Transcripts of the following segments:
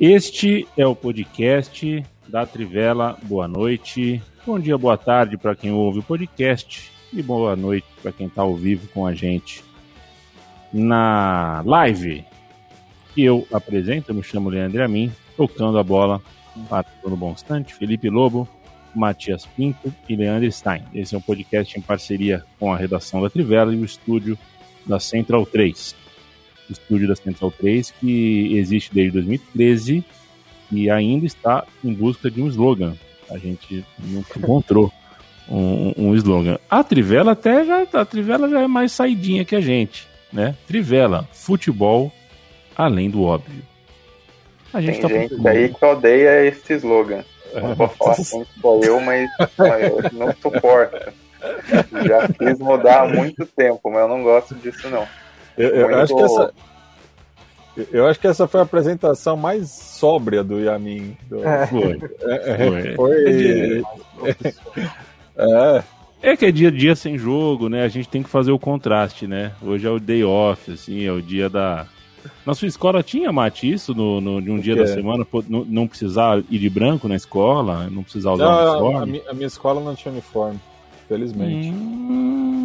Este é o podcast da Trivela. Boa noite. Bom dia, boa tarde para quem ouve o podcast e boa noite para quem está ao vivo com a gente na live que eu apresento. Eu me chamo Leandro Amin, tocando a bola para todo bom instante. Felipe Lobo, Matias Pinto e Leandro Stein. Esse é um podcast em parceria com a redação da Trivela e o estúdio da Central 3 estúdio da Central 3, que existe desde 2013 e ainda está em busca de um slogan. A gente nunca encontrou um, um slogan. A Trivela até já, a Trivela já é mais saidinha que a gente, né? Trivela, futebol além do óbvio. A gente Tem tá gente aí que odeia esse slogan. Não vou falar assim sou eu, mas, mas não suporta. Já quis mudar há muito tempo, mas eu não gosto disso não. Eu, eu acho que essa, eu acho que essa foi a apresentação mais sóbria do Yamin. Do... É. Foi. É, foi. É, é. que é dia dia sem jogo, né? A gente tem que fazer o contraste, né? Hoje é o day off, assim, é o dia da. Na sua escola tinha, Mate, isso no, no, de um dia da semana, não, não precisar ir de branco na escola, não precisar usar não, uniforme? A, minha, a minha escola não tinha uniforme, felizmente. Hum.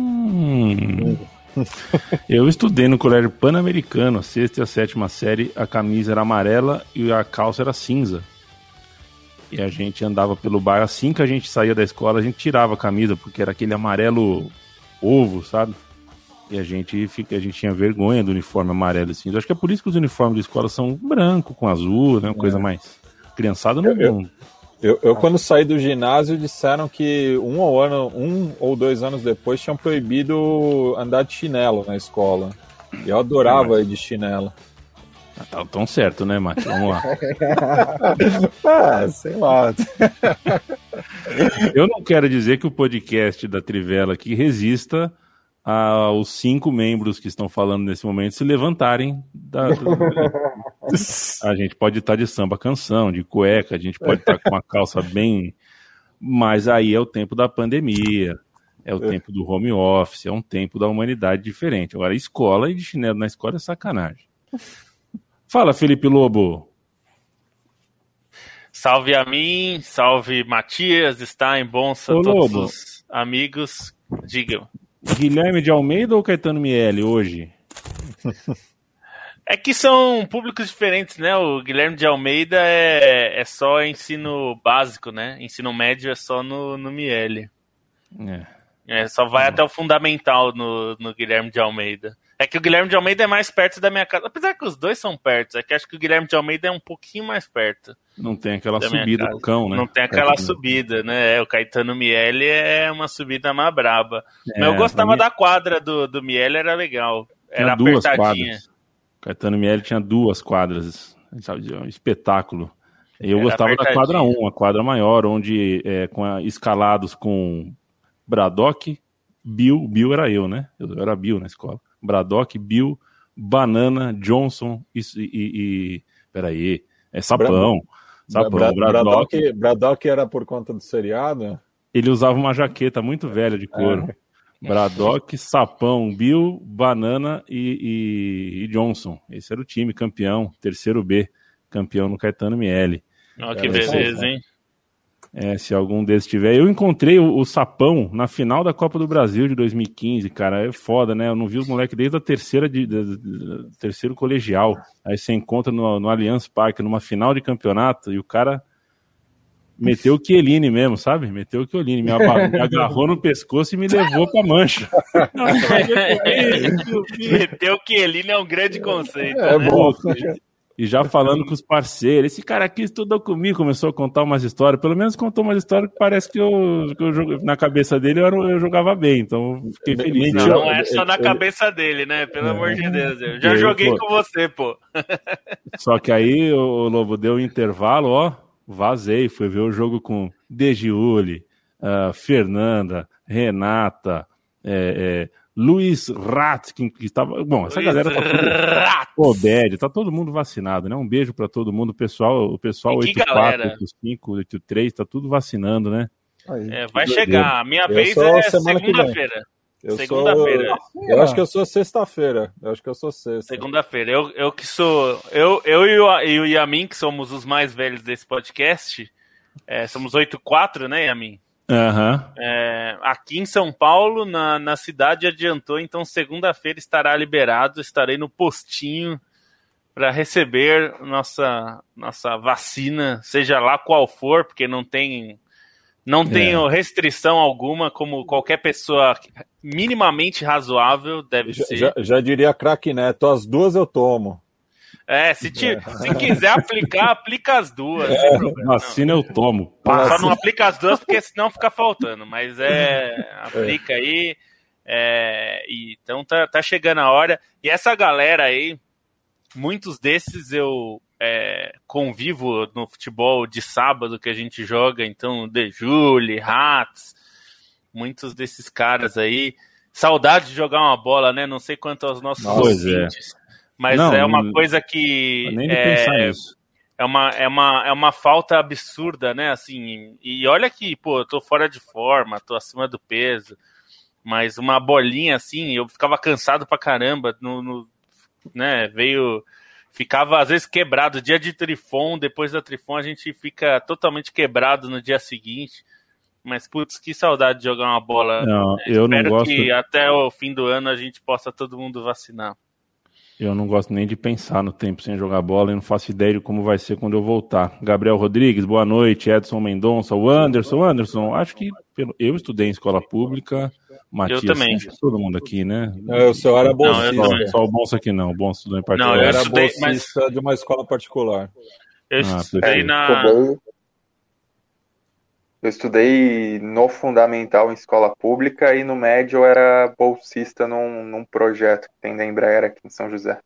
Eu estudei no colégio pan-americano, a sexta e a sétima série, a camisa era amarela e a calça era cinza. E a gente andava pelo bairro, assim que a gente saía da escola, a gente tirava a camisa, porque era aquele amarelo ovo, sabe? E a gente, fica, a gente tinha vergonha do uniforme amarelo e cinza. Acho que é por isso que os uniformes de escola são branco com azul, né? Uma coisa é. mais. Criançada não. Eu, eu, eu, quando saí do ginásio, disseram que um ou, ano, um ou dois anos depois tinham proibido andar de chinelo na escola. E eu adorava ir de chinelo. Ah, tá tão certo, né, Mate? Vamos lá. ah, sei lá. eu não quero dizer que o podcast da Trivela aqui resista aos cinco membros que estão falando nesse momento se levantarem. Da... a gente pode estar de samba canção, de cueca, a gente pode estar com uma calça bem. Mas aí é o tempo da pandemia, é o é. tempo do home office, é um tempo da humanidade diferente. Agora, escola e de chinelo na escola é sacanagem. Fala, Felipe Lobo. Salve a mim, salve Matias, está em bom todos Lobo. os amigos. Digam. Guilherme de Almeida ou Caetano Miele hoje? É que são públicos diferentes, né? O Guilherme de Almeida é, é só ensino básico, né? Ensino médio é só no, no Miele. É. é só vai até o fundamental no, no Guilherme de Almeida. É que o Guilherme de Almeida é mais perto da minha casa. Apesar que os dois são perto, é que acho que o Guilherme de Almeida é um pouquinho mais perto. Não tem aquela subida do cão, né? Não tem aquela Caetano. subida, né? É, o Caetano Miele é uma subida mais braba. É, Mas eu gostava minha... da quadra do, do Miele, era legal. Era tinha duas apertadinha. Quadras. Caetano Miele tinha duas quadras, sabe? Um espetáculo. Eu era gostava da quadra 1, a quadra maior, onde é, com a, escalados com Braddock, Bill, Bill era eu, né? Eu era Bill na escola. Braddock, Bill, Banana, Johnson e. e, e peraí, é Sapão. Sapão Bra Braddock, Braddock era por conta do seriado? Ele usava uma jaqueta muito velha de couro. É. Braddock, Sapão, Bill, Banana e, e, e, Johnson. Esse era o time campeão, terceiro B, campeão no Caetano Miele. Olha que beleza, hein? É, se algum desses tiver. Eu encontrei o, o, Sapão na final da Copa do Brasil de 2015, cara. É foda, né? Eu não vi os moleques desde a terceira de, de, de, terceiro colegial. Aí você encontra no, no Allianz Parque, numa final de campeonato, e o cara meteu o Chiellini mesmo, sabe? Meteu o Chiellini, me, me agarrou no pescoço e me levou pra mancha. meteu o Chiellini é um grande conceito. É, né? bom. E já falando com os parceiros. Esse cara aqui estudou comigo, começou a contar umas histórias. Pelo menos contou umas histórias que parece que eu, que eu na cabeça dele eu, eu, jogava bem. Então fiquei feliz. Não, não é só na cabeça dele, né? Pelo é. amor de Deus. Eu já joguei pô. com você, pô. Só que aí o Lobo deu um intervalo, ó. Vazei, fui ver o jogo com Degiuli, uh, Fernanda, Renata, é, é, Luiz Rat, que estava. Bom, essa Luiz galera tá tudo. Obed, tá todo mundo vacinado, né? Um beijo para todo mundo. O pessoal, o pessoal 84, 85, 83, tá tudo vacinando, né? É, vai chegar. A minha eu vez é segunda-feira. Segunda-feira. Sou... Eu acho que eu sou sexta-feira. Eu acho que eu sou sexta. Segunda-feira. Eu, eu que sou. Eu, eu e, o, e o Yamin, que somos os mais velhos desse podcast, é, somos 8-4, né, Yamin? Uhum. É, aqui em São Paulo, na, na cidade, adiantou, então segunda-feira estará liberado, estarei no postinho para receber nossa, nossa vacina, seja lá qual for, porque não tem não é. tenho restrição alguma, como qualquer pessoa minimamente razoável deve já, ser. Já, já diria craque Neto, as duas eu tomo. É, se, te, é. se quiser aplicar, aplica as duas. É, vacina eu tomo. Passa. Só não aplica as duas porque senão fica faltando. Mas é, aplica é. aí. É, então tá, tá chegando a hora. E essa galera aí, muitos desses eu é, convivo no futebol de sábado que a gente joga. Então, De Juli, Rats, muitos desses caras aí. Saudade de jogar uma bola, né? Não sei quanto aos nossos Nossa, ouvintes. Mas não, é uma coisa que. Nem é, pensar nisso. É uma, é, uma, é uma falta absurda, né? Assim, e olha que, pô, eu tô fora de forma, tô acima do peso, mas uma bolinha assim, eu ficava cansado pra caramba, no, no né? Veio. Ficava às vezes quebrado. Dia de Trifon, depois da Trifon, a gente fica totalmente quebrado no dia seguinte. Mas, putz, que saudade de jogar uma bola. Não, eu Espero não gosto. que até o fim do ano a gente possa todo mundo vacinar. Eu não gosto nem de pensar no tempo sem jogar bola e não faço ideia de como vai ser quando eu voltar. Gabriel Rodrigues, boa noite. Edson Mendonça, o Anderson. Anderson, acho que eu estudei em escola pública. Matias, eu também. todo mundo aqui, né? Eu só era bolsista. Não, só o Bonsa aqui não, o Bonsa estudou em particular. Não, eu era estudei, bolsista mas... de uma escola particular. Eu ah, estudei na... Eu estudei no fundamental em escola pública e no médio eu era bolsista num, num projeto que tem da Embraer aqui em São José.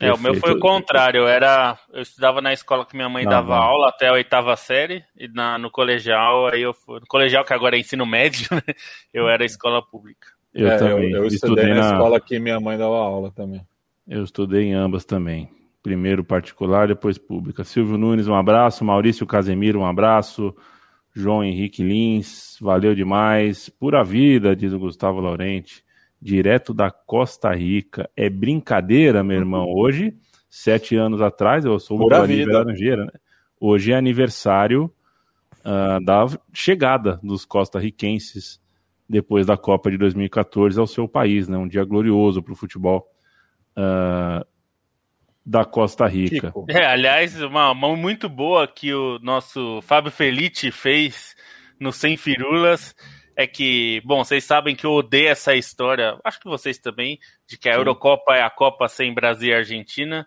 É, Perfeito. o meu foi o contrário. Eu era, eu estudava na escola que minha mãe não, dava não. aula até a oitava série e na, no colegial aí eu fui, no colegial que agora é ensino médio, né, eu era escola pública. Eu é, também. Eu, eu estudei, estudei na, na escola que minha mãe dava aula também. Eu estudei em ambas também. Primeiro particular, depois pública. Silvio Nunes, um abraço. Maurício Casemiro, um abraço. João Henrique Lins, valeu demais. Pura vida, diz o Gustavo Laurenti, direto da Costa Rica. É brincadeira, meu irmão. Hoje, sete anos atrás, eu sou o Laranjeira, né? Hoje é aniversário uh, da chegada dos costarriquenses depois da Copa de 2014 ao seu país, né? Um dia glorioso para o futebol. Uh, da Costa Rica. É, aliás, uma mão muito boa que o nosso Fábio Felice fez no Sem Firulas é que, bom, vocês sabem que eu odeio essa história, acho que vocês também, de que a Sim. Eurocopa é a Copa sem Brasil e Argentina.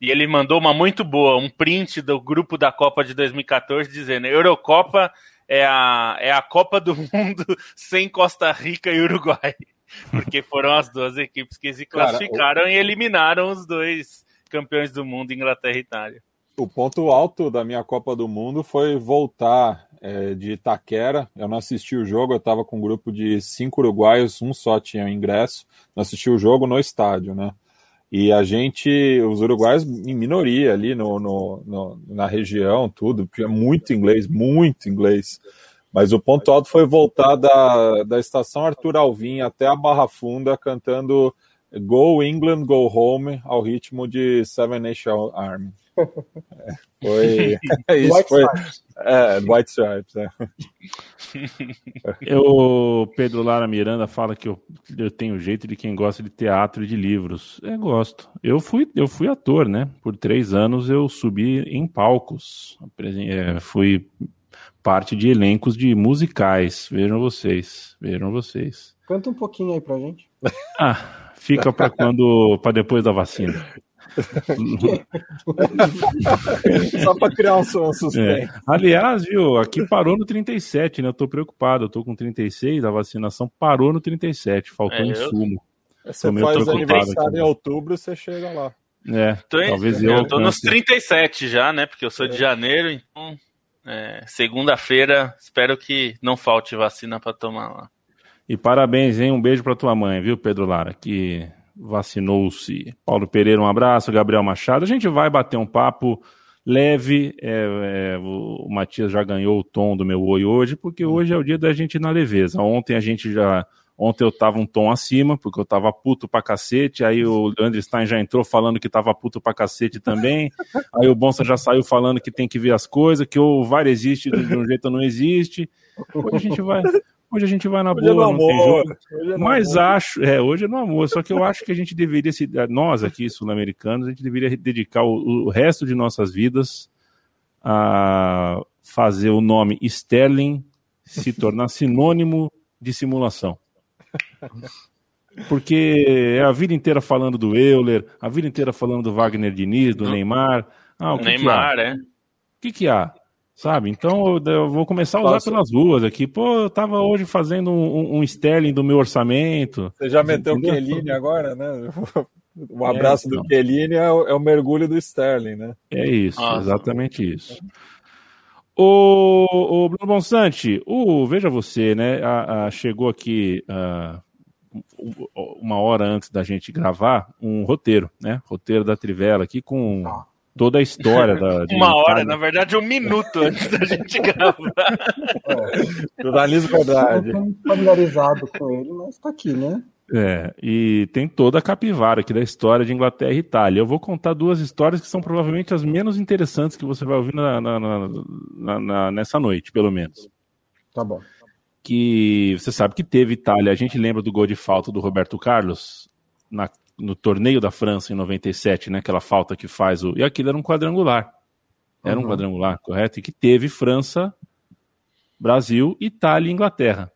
E ele mandou uma muito boa, um print do grupo da Copa de 2014 dizendo: Eurocopa é a, é a Copa do Mundo sem Costa Rica e Uruguai. Porque foram as duas equipes que se classificaram Cara, o... e eliminaram os dois campeões do mundo, Inglaterra e Itália. O ponto alto da minha Copa do Mundo foi voltar é, de Itaquera. Eu não assisti o jogo, eu estava com um grupo de cinco uruguaios, um só tinha ingresso. Não assisti o jogo no estádio, né? E a gente, os uruguaios em minoria ali no, no, no, na região, tudo, tinha muito inglês, muito inglês. Mas o ponto alto foi voltar da, da estação Arthur Alvim até a Barra Funda cantando Go England, Go Home ao ritmo de Seven Nation Army. É, foi. É, isso White foi. Stripes. É, White Stripes. É. Eu, Pedro Lara Miranda fala que eu, eu tenho jeito de quem gosta de teatro e de livros. Eu gosto. Eu fui, eu fui ator, né? Por três anos eu subi em palcos. É, fui parte de elencos de musicais. Vejam vocês. Vejam vocês. Canta um pouquinho aí pra gente. Ah. Fica para quando, para depois da vacina. Só para criar um suspense. É. Aliás, viu, aqui parou no 37, né? Eu tô preocupado. Eu tô com 36, a vacinação parou no 37, faltou é, insumo. Você faz aniversário aqui. em outubro, você chega lá. É, tô talvez eu. Eu tô nos 37 já, né? Porque eu sou de janeiro, então. É, Segunda-feira, espero que não falte vacina para tomar lá. E parabéns, hein? Um beijo para tua mãe, viu, Pedro Lara? Que vacinou-se. Paulo Pereira, um abraço. Gabriel Machado. A gente vai bater um papo leve. É, é, o Matias já ganhou o tom do meu oi hoje, porque hoje é o dia da gente ir na leveza. Ontem a gente já. Ontem eu tava um tom acima, porque eu tava puto pra cacete. Aí o André Stein já entrou falando que tava puto pra cacete também. Aí o Bonsa já saiu falando que tem que ver as coisas, que o VAR existe de um jeito ou não existe. Hoje a gente vai. Hoje a gente vai na hoje boa, é não tem jogo. É Mas amor. acho, é, hoje é no amor. Só que eu acho que a gente deveria se, nós aqui sul-americanos, a gente deveria dedicar o, o, resto de nossas vidas a fazer o nome Sterling se tornar sinônimo de simulação. Porque é a vida inteira falando do Euler, a vida inteira falando do Wagner Diniz, do Neymar. Ah, o que Neymar, que é. O que, que há? Sabe? Então eu vou começar a usar Posso? pelas ruas aqui. Pô, eu tava hoje fazendo um, um sterling do meu orçamento. Você já meteu o Kelly agora, né? Um abraço é, do Kelly é, o, é, o mergulho do Sterling, né? É isso, Nossa. exatamente isso. O, o Bruno Bonsante, o, veja você, né? A, a, chegou aqui a, uma hora antes da gente gravar um roteiro, né? Roteiro da Trivela aqui com. Ah toda a história da. Uma hora, na verdade, um minuto antes da gente gravar. É, jornalismo verdade. Eu não familiarizado com ele, mas tá aqui, né? É, e tem toda a capivara aqui da história de Inglaterra e Itália. Eu vou contar duas histórias que são provavelmente as menos interessantes que você vai ouvir na, na, na, na nessa noite, pelo menos. Tá bom. Que você sabe que teve Itália. A gente lembra do gol de falta do Roberto Carlos na no torneio da França em 97, né? Aquela falta que faz o. E aquilo era um quadrangular. Era uhum. um quadrangular, correto? E que teve França, Brasil, Itália e Inglaterra.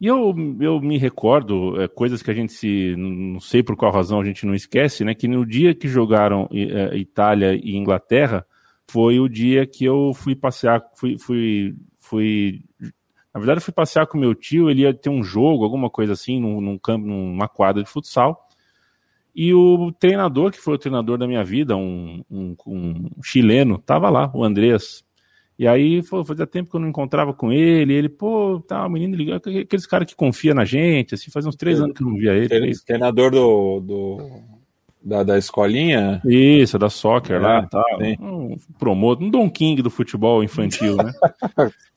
E eu, eu me recordo, é, coisas que a gente se. Não sei por qual razão a gente não esquece, né? Que no dia que jogaram é, Itália e Inglaterra, foi o dia que eu fui passear, fui, fui, fui na verdade, eu fui passear com meu tio, ele ia ter um jogo, alguma coisa assim, num, num campo, numa quadra de futsal. E o treinador, que foi o treinador da minha vida, um, um, um chileno, tava lá, o Andrés. E aí foi, fazia tempo que eu não encontrava com ele, ele, pô, tá, o menino ligado, aqueles caras que confia na gente, assim, faz uns três anos que eu não via ele. Treinador do, do, da, da escolinha? Isso, da soccer é, lá, tal. Um promotor, um Don King do futebol infantil, né?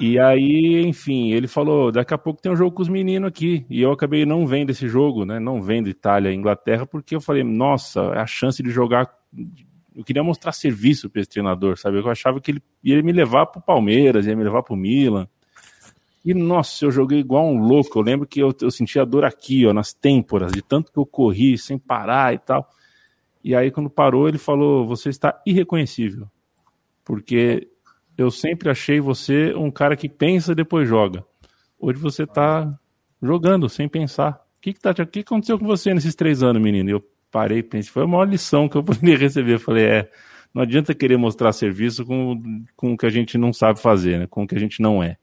E aí, enfim, ele falou: daqui a pouco tem um jogo com os meninos aqui. E eu acabei não vendo esse jogo, né? Não vendo Itália e Inglaterra, porque eu falei: nossa, é a chance de jogar. Eu queria mostrar serviço para esse treinador, sabe? Eu achava que ele ia me levar para o Palmeiras, ia me levar para o Milan. E nossa, eu joguei igual um louco. Eu lembro que eu, eu sentia dor aqui, ó, nas têmporas, de tanto que eu corri sem parar e tal. E aí, quando parou, ele falou: Você está irreconhecível. Porque eu sempre achei você um cara que pensa e depois joga. Hoje você tá jogando sem pensar. O que, que, tá, que aconteceu com você nesses três anos, menino? Eu parei e pensei, foi a maior lição que eu poderia receber. Eu falei, é, não adianta querer mostrar serviço com, com o que a gente não sabe fazer, né? com o que a gente não é.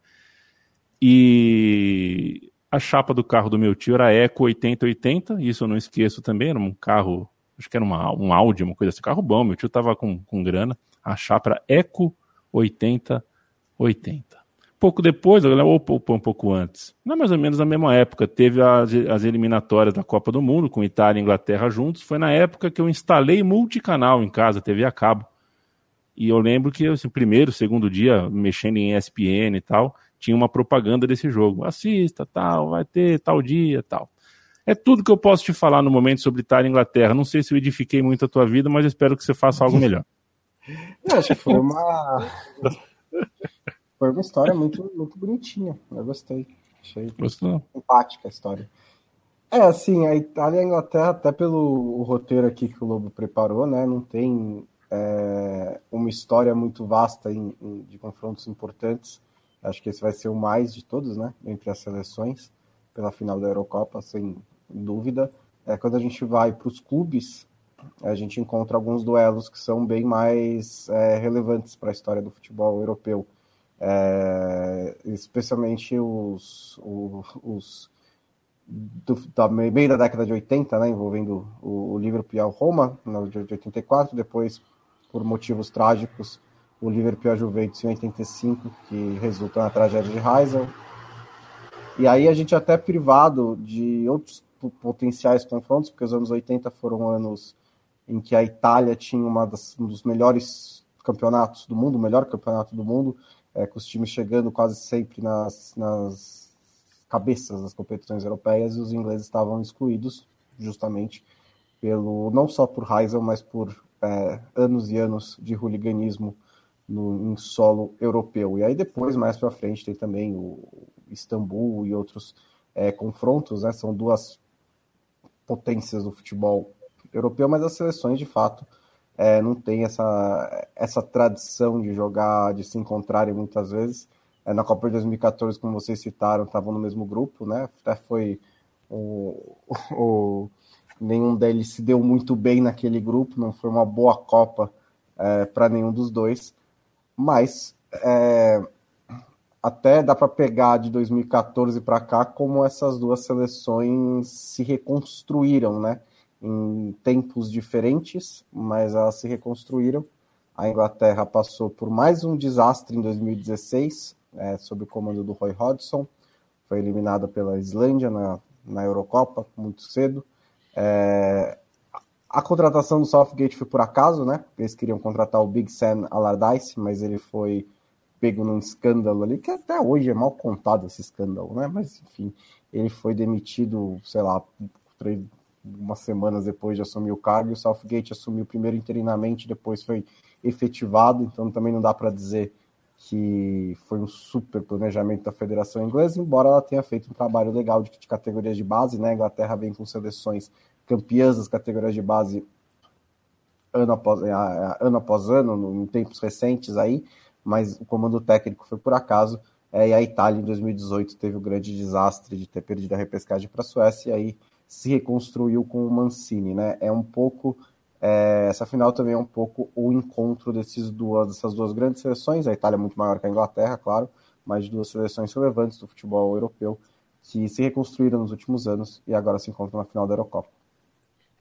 E a chapa do carro do meu tio era Eco 8080, isso eu não esqueço também, era um carro, acho que era uma, um Audi, uma coisa assim, carro bom, meu tio tava com, com grana, a chapa era Eco 80, 80. Pouco depois, ou um pouco antes, não mais ou menos na mesma época, teve as, as eliminatórias da Copa do Mundo, com Itália e Inglaterra juntos. Foi na época que eu instalei multicanal em casa, TV a cabo. E eu lembro que, assim, primeiro, segundo dia, mexendo em ESPN e tal, tinha uma propaganda desse jogo. Assista, tal, vai ter tal dia, tal. É tudo que eu posso te falar no momento sobre Itália e Inglaterra. Não sei se eu edifiquei muito a tua vida, mas espero que você faça algo melhor. Acho que foi uma. foi uma história muito, muito bonitinha. Eu gostei. Achei Gostou? simpática a história. É, assim, a Itália e a Inglaterra, até pelo roteiro aqui que o Lobo preparou, né? Não tem é, uma história muito vasta em, em, de confrontos importantes. Acho que esse vai ser o mais de todos, né? Entre as seleções, pela final da Eurocopa, sem dúvida. É, quando a gente vai para os clubes, a gente encontra alguns duelos que são bem mais é, relevantes para a história do futebol europeu. É, especialmente os, os, os do, da meio da década de 80, né, envolvendo o, o Liverpool e o Roma, no de 84, depois, por motivos trágicos, o Liverpool e a Juventus em 85, que resulta na tragédia de Heysel. E aí a gente é até privado de outros potenciais confrontos, porque os anos 80 foram anos em que a Itália tinha uma das, um dos melhores campeonatos do mundo, o melhor campeonato do mundo, é, com os times chegando quase sempre nas, nas cabeças das competições europeias e os ingleses estavam excluídos justamente pelo não só por Heysel, mas por é, anos e anos de hooliganismo no, em solo europeu. E aí depois, mais para frente, tem também o Istambul e outros é, confrontos, né? São duas potências do futebol europeu, mas as seleções de fato é, não têm essa, essa tradição de jogar, de se encontrarem muitas vezes. É, na Copa de 2014, como vocês citaram, estavam no mesmo grupo, né? Até foi o, o, nenhum deles se deu muito bem naquele grupo, não foi uma boa Copa é, para nenhum dos dois, mas é, até dá para pegar de 2014 para cá como essas duas seleções se reconstruíram, né? Em tempos diferentes, mas elas se reconstruíram. A Inglaterra passou por mais um desastre em 2016, é, sob o comando do Roy Hodgson. Foi eliminada pela Islândia na, na Eurocopa muito cedo. É, a contratação do Southgate foi por acaso, né? Eles queriam contratar o Big Sam Allardyce, mas ele foi pego num escândalo ali, que até hoje é mal contado esse escândalo, né? Mas, enfim, ele foi demitido, sei lá, umas semanas depois de assumir o cargo, e o Southgate assumiu primeiro interinamente, depois foi efetivado, então também não dá para dizer que foi um super planejamento da Federação Inglesa, embora ela tenha feito um trabalho legal de, de categorias de base, né? A Inglaterra vem com seleções campeãs das categorias de base ano após ano, após ano em tempos recentes aí, mas o comando técnico foi por acaso. É, e a Itália, em 2018, teve o grande desastre de ter perdido a repescagem para a Suécia, e aí se reconstruiu com o Mancini. Né? É um pouco. É, essa final também é um pouco o encontro desses duas, dessas duas grandes seleções. A Itália é muito maior que a Inglaterra, claro, mas duas seleções relevantes do futebol europeu que se reconstruíram nos últimos anos e agora se encontram na final da Eurocopa.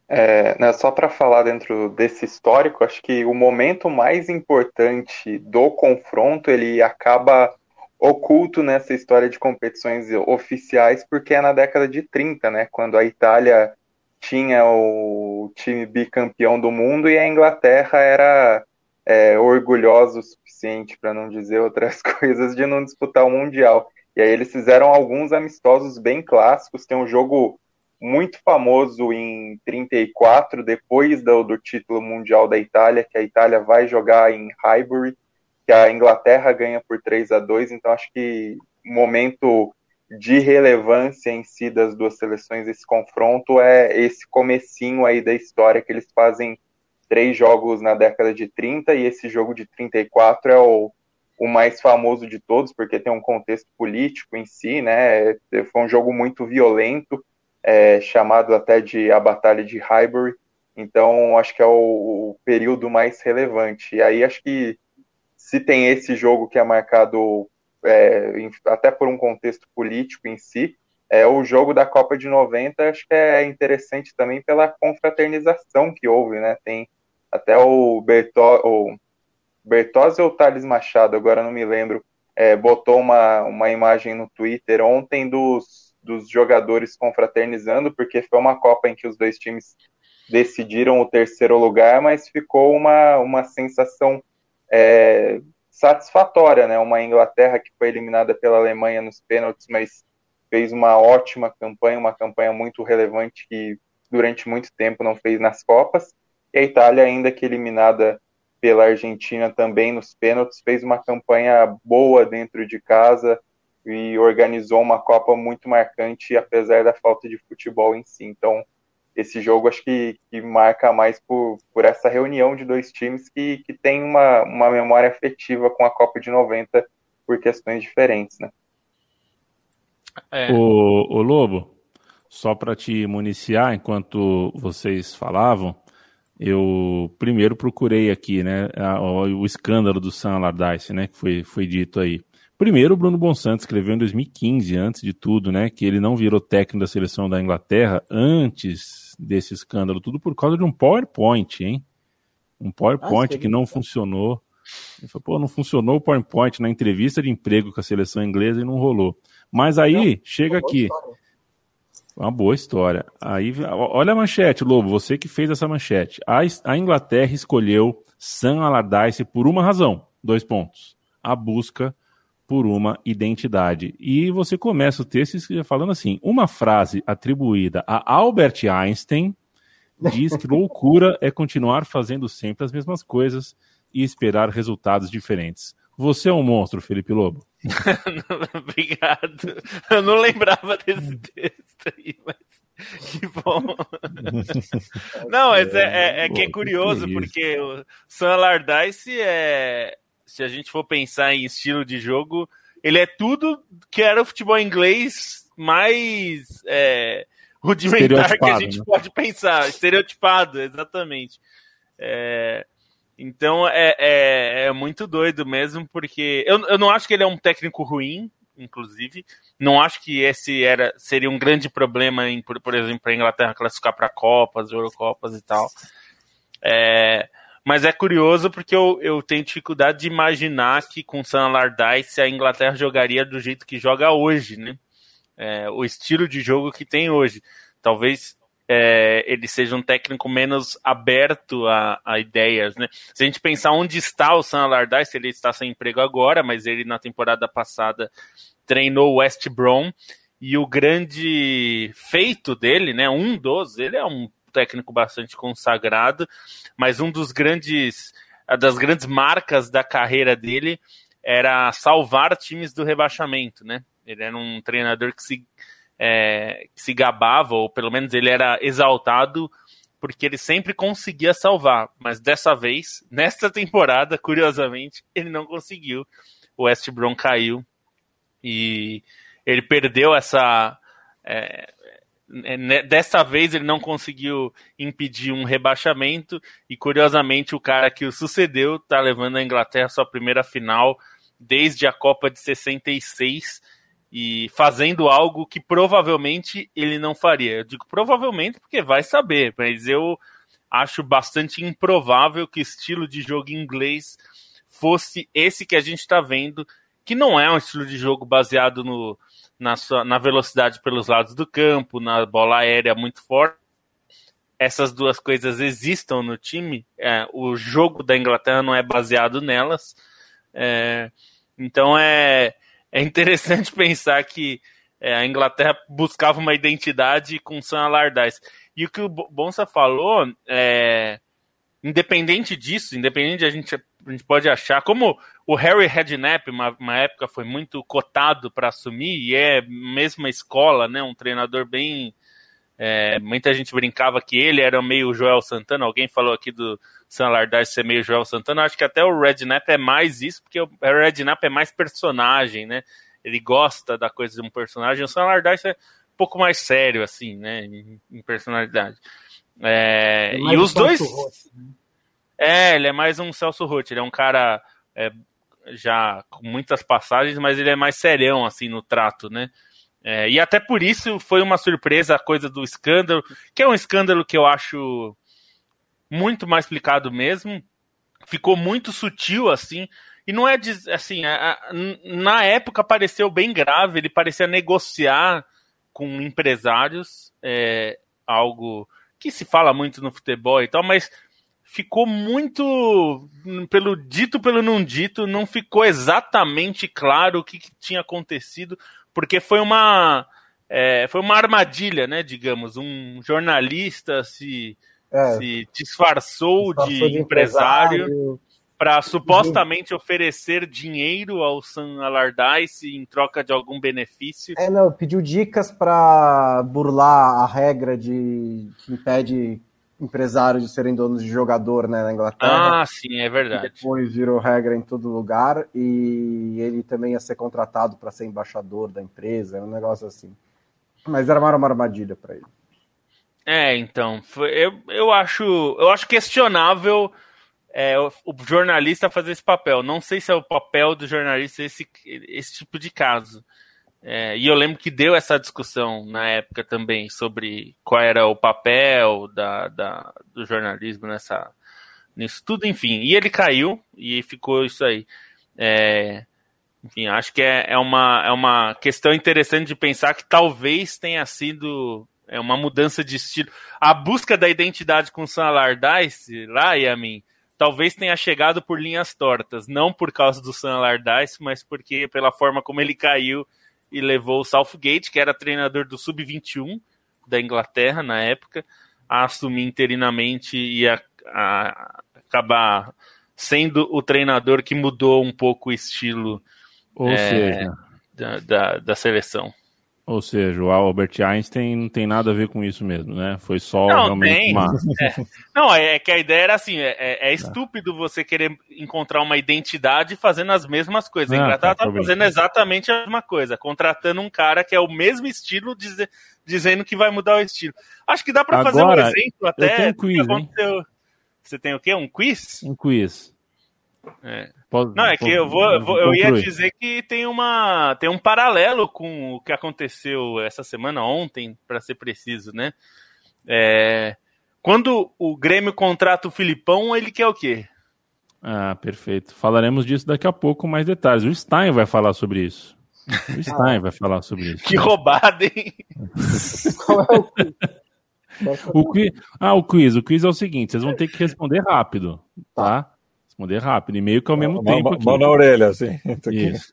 É, né, só para falar dentro desse histórico, acho que o momento mais importante do confronto ele acaba oculto nessa história de competições oficiais, porque é na década de 30, né, quando a Itália tinha o time bicampeão do mundo e a Inglaterra era é, orgulhosa o suficiente, para não dizer outras coisas, de não disputar o Mundial. E aí eles fizeram alguns amistosos bem clássicos, tem um jogo muito famoso em 34, depois do, do título mundial da Itália, que a Itália vai jogar em Highbury, que a Inglaterra ganha por 3 a 2 então acho que o momento de relevância em si das duas seleções, esse confronto é esse comecinho aí da história que eles fazem três jogos na década de 30 e esse jogo de 34 é o, o mais famoso de todos, porque tem um contexto político em si, né? Foi um jogo muito violento, é, chamado até de a Batalha de Highbury. Então, acho que é o, o, período mais relevante. E aí, acho que se tem esse jogo que é marcado é, até por um contexto político em si, é o jogo da Copa de 90, acho que é interessante também pela confraternização que houve, né? Tem até o, Berto, o Bertozzi ou Thales Machado, agora não me lembro, é, botou uma, uma imagem no Twitter ontem dos dos jogadores confraternizando, porque foi uma Copa em que os dois times decidiram o terceiro lugar, mas ficou uma, uma sensação é, satisfatória, né? Uma Inglaterra que foi eliminada pela Alemanha nos pênaltis, mas fez uma ótima campanha, uma campanha muito relevante que durante muito tempo não fez nas Copas, e a Itália, ainda que eliminada pela Argentina também nos pênaltis, fez uma campanha boa dentro de casa, e organizou uma Copa muito marcante, apesar da falta de futebol em si. Então, esse jogo acho que, que marca mais por, por essa reunião de dois times que, que tem uma, uma memória afetiva com a Copa de 90 por questões diferentes, né? É. O, o Lobo, só para te municiar, enquanto vocês falavam, eu primeiro procurei aqui, né, a, o, o, escândalo do Sam Allardyce, né, que foi, foi dito aí. Primeiro, o Bruno Bonsante escreveu em 2015, antes de tudo, né, que ele não virou técnico da seleção da Inglaterra antes desse escândalo, tudo por causa de um PowerPoint, hein? Um PowerPoint ah, que não funcionou. Ele falou, pô, não funcionou o PowerPoint na entrevista de emprego com a seleção inglesa e não rolou. Mas aí, não, chega aqui. História. Uma boa história. Aí, olha a manchete, Lobo, você que fez essa manchete. A, a Inglaterra escolheu Sam Allardyce por uma razão, dois pontos. A busca por uma identidade. E você começa o texto falando assim: uma frase atribuída a Albert Einstein diz que loucura é continuar fazendo sempre as mesmas coisas e esperar resultados diferentes. Você é um monstro, Felipe Lobo. Obrigado. Eu não lembrava desse texto aí, mas que bom. não, mas é, é, é que é curioso, porque o Sam Allardyce é. Se a gente for pensar em estilo de jogo, ele é tudo que era o futebol inglês mais é, rudimentar que a gente né? pode pensar. Estereotipado, exatamente. É, então é, é, é, muito doido mesmo, porque eu, eu não acho que ele é um técnico ruim, inclusive. Não acho que esse era seria um grande problema, em, por, por exemplo, a Inglaterra classificar para Copas, Eurocopas e tal. É, mas é curioso porque eu, eu tenho dificuldade de imaginar que com Sam Allardyce a Inglaterra jogaria do jeito que joga hoje, né? É, o estilo de jogo que tem hoje. Talvez é, ele seja um técnico menos aberto a, a, ideias, né? Se a gente pensar onde está o Sam Allardyce, ele está sem emprego agora, mas ele na temporada passada treinou o West Brom e o grande feito dele, né? Um dos, ele é um técnico bastante consagrado, mas um dos grandes, das grandes marcas da carreira dele era salvar times do rebaixamento, né? Ele era um treinador que se é, se gabava, ou pelo menos ele era exaltado, porque ele sempre conseguia salvar. Mas dessa vez, nesta temporada, curiosamente, ele não conseguiu. O West Brom caiu e ele perdeu essa. É, dessa vez ele não conseguiu impedir um rebaixamento e curiosamente o cara que o sucedeu está levando a Inglaterra à sua primeira final desde a Copa de 66 e fazendo algo que provavelmente ele não faria. Eu digo provavelmente porque vai saber, mas eu acho bastante improvável que o estilo de jogo inglês fosse esse que a gente está vendo, que não é um estilo de jogo baseado no, na, sua, na velocidade pelos lados do campo, na bola aérea muito forte. Essas duas coisas existam no time. É, o jogo da Inglaterra não é baseado nelas. É, então é é interessante pensar que é, a Inglaterra buscava uma identidade com Sam Allardyce. E o que o Bonsa falou, é, independente disso, independente de a gente, a gente pode achar, como o Harry Redknapp, uma, uma época, foi muito cotado para assumir, e é mesma escola, né, um treinador bem... É, muita gente brincava que ele era meio Joel Santana, alguém falou aqui do Sam Allardyce ser meio Joel Santana, acho que até o Redknapp é mais isso, porque o Redknapp é mais personagem, né? Ele gosta da coisa de um personagem. O Sam Allardyce é um pouco mais sério, assim, né? Em, em personalidade. É, e os dois... Roth, né? É, ele é mais um Celso Roth, ele é um cara é, já com muitas passagens, mas ele é mais serião, assim, no trato, né? É, e até por isso foi uma surpresa a coisa do escândalo, que é um escândalo que eu acho muito mais explicado mesmo. Ficou muito sutil, assim. E não é assim, a, a, na época pareceu bem grave, ele parecia negociar com empresários, é, algo que se fala muito no futebol e tal, mas ficou muito pelo dito pelo não dito, não ficou exatamente claro o que, que tinha acontecido, porque foi uma é, foi uma armadilha, né, digamos, um jornalista se é, se disfarçou, disfarçou de, de, empresário, para supostamente oferecer dinheiro ao Sam Allardyce em troca de algum benefício. É, não, pediu dicas para burlar a regra de que impede empresários de serem donos de jogador né, na Inglaterra. Ah, sim, é verdade. Depois virou regra em todo lugar e ele também ia ser contratado para ser embaixador da empresa, um negócio assim. Mas era uma armadilha para ele. É, então, foi, eu, eu acho eu acho questionável é, o, o, jornalista fazer esse papel. Não sei se é o papel do jornalista esse, esse tipo de caso. É, e eu lembro que deu essa discussão na época também sobre qual era o papel da, da, do jornalismo nessa, nisso tudo, enfim. E ele caiu e ficou isso aí. É, enfim, acho que é, é, uma, é uma questão interessante de pensar que talvez tenha sido é uma mudança de estilo. A busca da identidade com Sam Allardyce, lá, Yamin, talvez tenha chegado por linhas tortas, não por causa do Sam Allardyce, mas porque pela forma como ele caiu e levou o Southgate, que era treinador do Sub-21 da Inglaterra na época, a assumir interinamente e a, a, acabar sendo o treinador que mudou um pouco o estilo é, seja, da, da, da seleção. Ou seja, o Albert Einstein não tem nada a ver com isso mesmo, né? Foi só não, realmente tem. uma. É. Não, é, é que a ideia era assim: é, é, é estúpido você querer encontrar uma identidade fazendo as mesmas coisas. A Inglaterra tá, tá fazendo exatamente a mesma coisa, contratando um cara que é o mesmo estilo, diz, dizendo que vai mudar o estilo. Acho que dá para fazer um exemplo até. Eu tenho um quiz, Você tem o quê? Um quiz? Um quiz. É. Pode, não, é que eu, vou, vou eu ia dizer que tem, uma, tem um paralelo com o que aconteceu essa semana, ontem, para ser preciso, né? É, quando o Grêmio contrata o Filipão, ele quer o quê? Ah, perfeito. Falaremos disso daqui a pouco, mais detalhes. O Stein vai falar sobre isso. O Stein vai falar sobre isso. Que roubada, hein? Qual é o o quiz, ah, o quiz. O quiz é o seguinte: vocês vão ter que responder rápido, tá? Responder rápido, e meio que ao mesmo mão, tempo. Aqui. Mão na orelha, assim. Isso.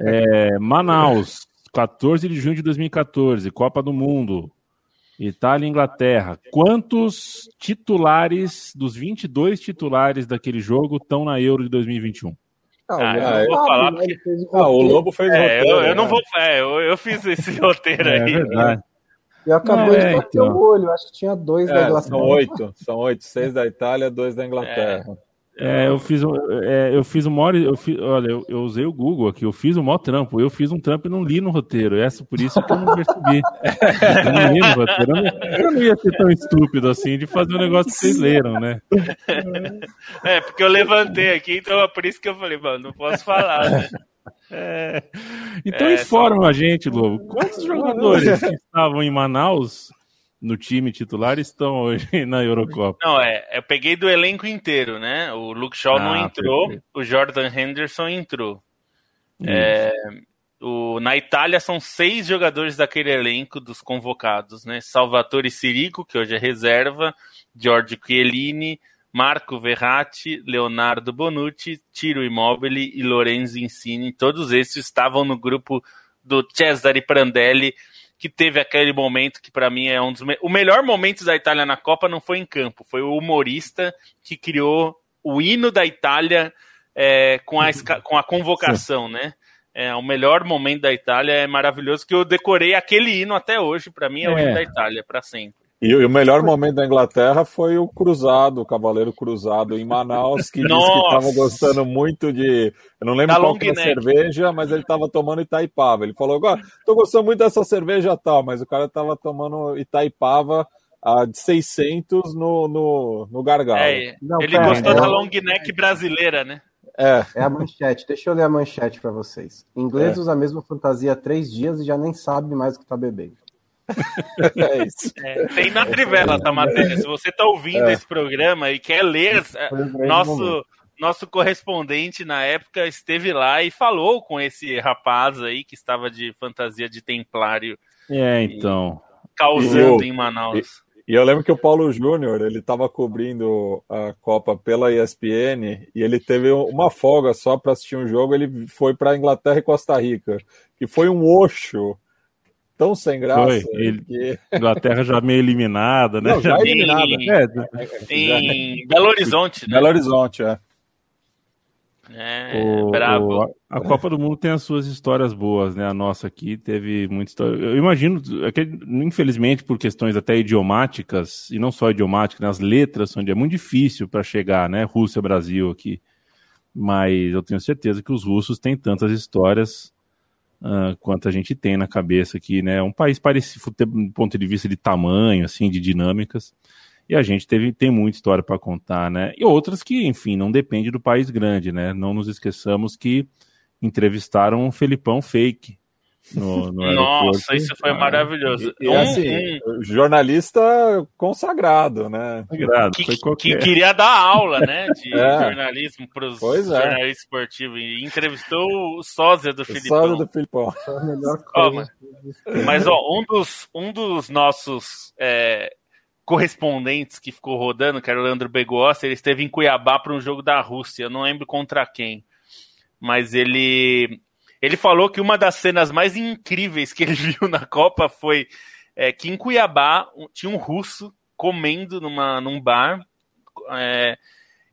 É, Manaus, 14 de junho de 2014, Copa do Mundo. Itália e Inglaterra. Quantos titulares dos 22 titulares daquele jogo estão na Euro de 2021? Ah, ah, eu vou falar porque... ah, o Lobo fez é, roteiro. Eu, eu não né? vou. É, eu, eu fiz esse roteiro é, aí. É verdade. Eu acabei é, de bater então. o olho, acho que tinha dois é, da Inglaterra. São oito, são oito, seis da Itália, dois da Inglaterra. É. É, eu fiz, é, eu fiz o maior, eu fiz, olha, eu, eu, usei o Google aqui, eu fiz o maior trampo, eu fiz um trampo e não li no roteiro, essa por isso que eu não percebi. eu não li no roteiro, eu não, eu não, ia ser tão estúpido assim de fazer um negócio que vocês leram, né? É, porque eu levantei aqui, então é por isso que eu falei, mano, não posso falar, né? É. Então é, informa só... a gente, Lobo, quantos jogadores que estavam em Manaus no time titular estão hoje na Eurocopa. Não, é, eu peguei do elenco inteiro, né? O Luke Shaw ah, não entrou, perfeito. o Jordan Henderson entrou. É, o, na Itália são seis jogadores daquele elenco dos convocados, né? Salvatore Sirico, que hoje é reserva, Giorgio Chiellini, Marco Verratti, Leonardo Bonucci, Tiro Immobile e Lorenzo Insigne. Todos esses estavam no grupo do Cesare Prandelli, que teve aquele momento que para mim é um dos me... o melhor momento da Itália na Copa não foi em campo, foi o humorista que criou o hino da Itália é, com, a, com a convocação, Sim. né? É, o melhor momento da Itália é maravilhoso que eu decorei aquele hino até hoje, para mim é, é o hino da Itália para sempre. E, o melhor momento da Inglaterra foi o cruzado, o Cavaleiro Cruzado em Manaus, que disse que estava gostando muito de. Eu não lembro da qual era a cerveja, mas ele estava tomando Itaipava. Ele falou: agora, estou gostando muito dessa cerveja tal, mas o cara estava tomando Itaipava a de 600 no, no, no gargalo. É, não, ele pera, gostou é, da long neck brasileira, né? É. é a manchete. Deixa eu ler a manchete para vocês. Inglês é. usa a mesma fantasia há três dias e já nem sabe mais o que está bebendo. é isso. É, tem na Trivela essa matéria. Se você está ouvindo é. esse programa e quer ler, um nosso, nosso correspondente na época esteve lá e falou com esse rapaz aí que estava de fantasia de templário. É, então. Causando em Manaus. E, e eu lembro que o Paulo Júnior, ele estava cobrindo a Copa pela ESPN e ele teve uma folga só para assistir um jogo. Ele foi para Inglaterra e Costa Rica, que foi um oxo tão sem graça. Foi. Ele, que... Inglaterra já meio eliminada, né? Não, já eliminada. Em, é, em Belo Horizonte. Né? Belo Horizonte, é. É, o, bravo. O, a Copa do Mundo tem as suas histórias boas, né? A nossa aqui teve muita história. Eu imagino, é que, infelizmente, por questões até idiomáticas, e não só idiomáticas, né? as letras, onde é muito difícil para chegar, né? Rússia, Brasil aqui. Mas eu tenho certeza que os russos têm tantas histórias uh, quanto a gente tem na cabeça aqui, né? É um país parecido do ponto de vista de tamanho, assim, de dinâmicas. E a gente teve, tem muita história para contar, né? E outras que, enfim, não depende do país grande, né? Não nos esqueçamos que entrevistaram um Felipão fake, no, no Nossa, isso foi ah, maravilhoso. E, e assim, um, jornalista consagrado, né? Consagrado, que, que, queria dar aula, né, de é. jornalismo para os é. jornalistas esportivos e entrevistou o sósia do Filipão. Sósia do Filipão. Ó, mas, mas, ó, um dos, um dos nossos é, correspondentes que ficou rodando, que era o Leandro Begossi, ele esteve em Cuiabá para um jogo da Rússia, eu não lembro contra quem, mas ele ele falou que uma das cenas mais incríveis que ele viu na Copa foi é, que em Cuiabá tinha um russo comendo numa, num bar é,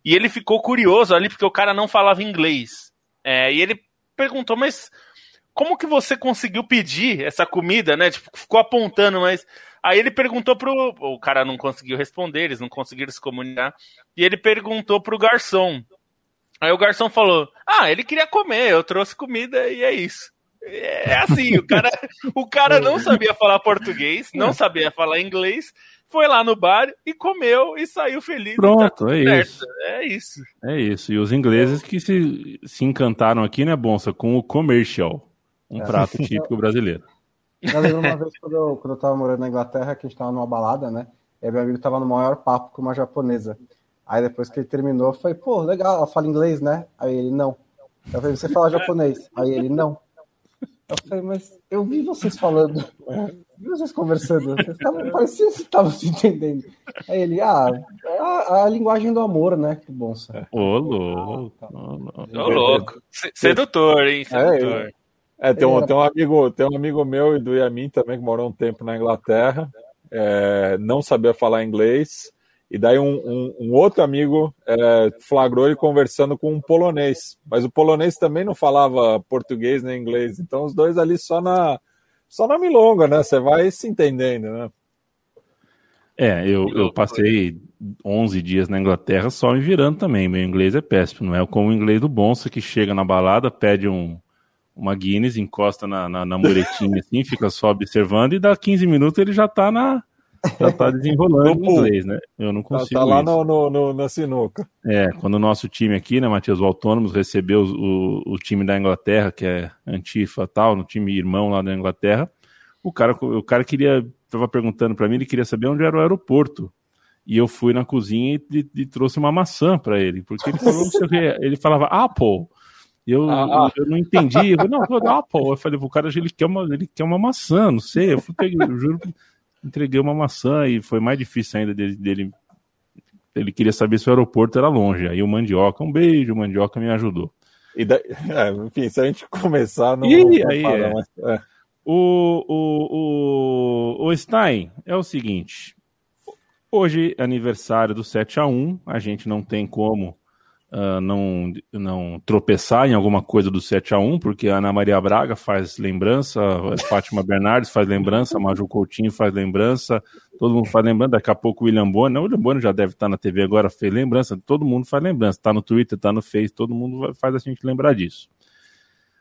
e ele ficou curioso ali porque o cara não falava inglês. É, e ele perguntou, mas como que você conseguiu pedir essa comida, né? Tipo, ficou apontando, mas aí ele perguntou pro o cara não conseguiu responder, eles não conseguiram se comunicar. E ele perguntou pro garçom: Aí o garçom falou: Ah, ele queria comer, eu trouxe comida e é isso. É assim, o cara, o cara não sabia falar português, não sabia falar inglês, foi lá no bar e comeu e saiu feliz. Tá Pronto, tá é certo. isso. É isso. É isso. E os ingleses que se, se encantaram aqui, né, Bonsa, com o commercial, um é. prato típico brasileiro. Eu lembro uma vez quando eu, quando eu tava morando na Inglaterra, que a gente tava numa balada, né? E meu amigo tava no maior papo com uma japonesa. Aí depois que ele terminou, foi, pô, legal, ela fala inglês, né? Aí ele, não. Eu falei, você fala japonês? Aí ele, não. Eu falei, mas eu vi vocês falando, vi vocês conversando, vocês tavam, parecia que estavam se entendendo. Aí ele, ah, é a, a, linguagem do amor, né? Que bom. Ô, louco. Ô, louco. Sedutor, hein? Sedutor. É, é tem, um, tem, um amigo, tem um amigo meu e do Yamin também, que morou um tempo na Inglaterra, é, não sabia falar inglês, e daí um, um, um outro amigo é, flagrou ele conversando com um polonês, mas o polonês também não falava português nem inglês, então os dois ali só na só na milonga, né? Você vai se entendendo, né? É, eu, eu passei 11 dias na Inglaterra só me virando também. Meu inglês é péssimo, não é como o inglês do Bonsa que chega na balada, pede um, uma Guinness, encosta na, na, na muretinha assim, fica só observando e dá 15 minutos ele já tá na, já tá desenrolando em inglês, né? Eu não consigo. Tá, tá lá no, no, no, na sinuca. É, quando o nosso time aqui, né, Matias, o Autônomos, recebeu o, o time da Inglaterra, que é Antifa tal, no time irmão lá da Inglaterra, o cara, o cara queria, tava perguntando para mim, ele queria saber onde era o aeroporto. E eu fui na cozinha e, e, trouxe uma maçã para ele, porque ele falou, ele falava Apple. Eu, ah, ah. eu não entendi. Eu falei, não, Apple. Eu falei, o cara ele quer uma, ele quer uma maçã, não sei. Eu fui peguei, eu juro entreguei uma maçã e foi mais difícil ainda dele, dele ele queria saber se o aeroporto era longe. Aí o Mandioca, um beijo, o Mandioca me ajudou. E daí, é, enfim, se a gente começar, não, e não aí, é. Mas, é. O, o, o, o Stein é o seguinte: hoje é aniversário do 7 a 1 a gente não tem como uh, não, não tropeçar em alguma coisa do 7 a 1 porque a Ana Maria Braga faz lembrança, a Fátima Bernardes faz lembrança, a Maju Coutinho faz lembrança, todo mundo faz lembrança, daqui a pouco o William Bonner, o William Bonner já deve estar na TV agora, fez lembrança, todo mundo faz lembrança, está no Twitter, está no Face, todo mundo faz a gente lembrar disso.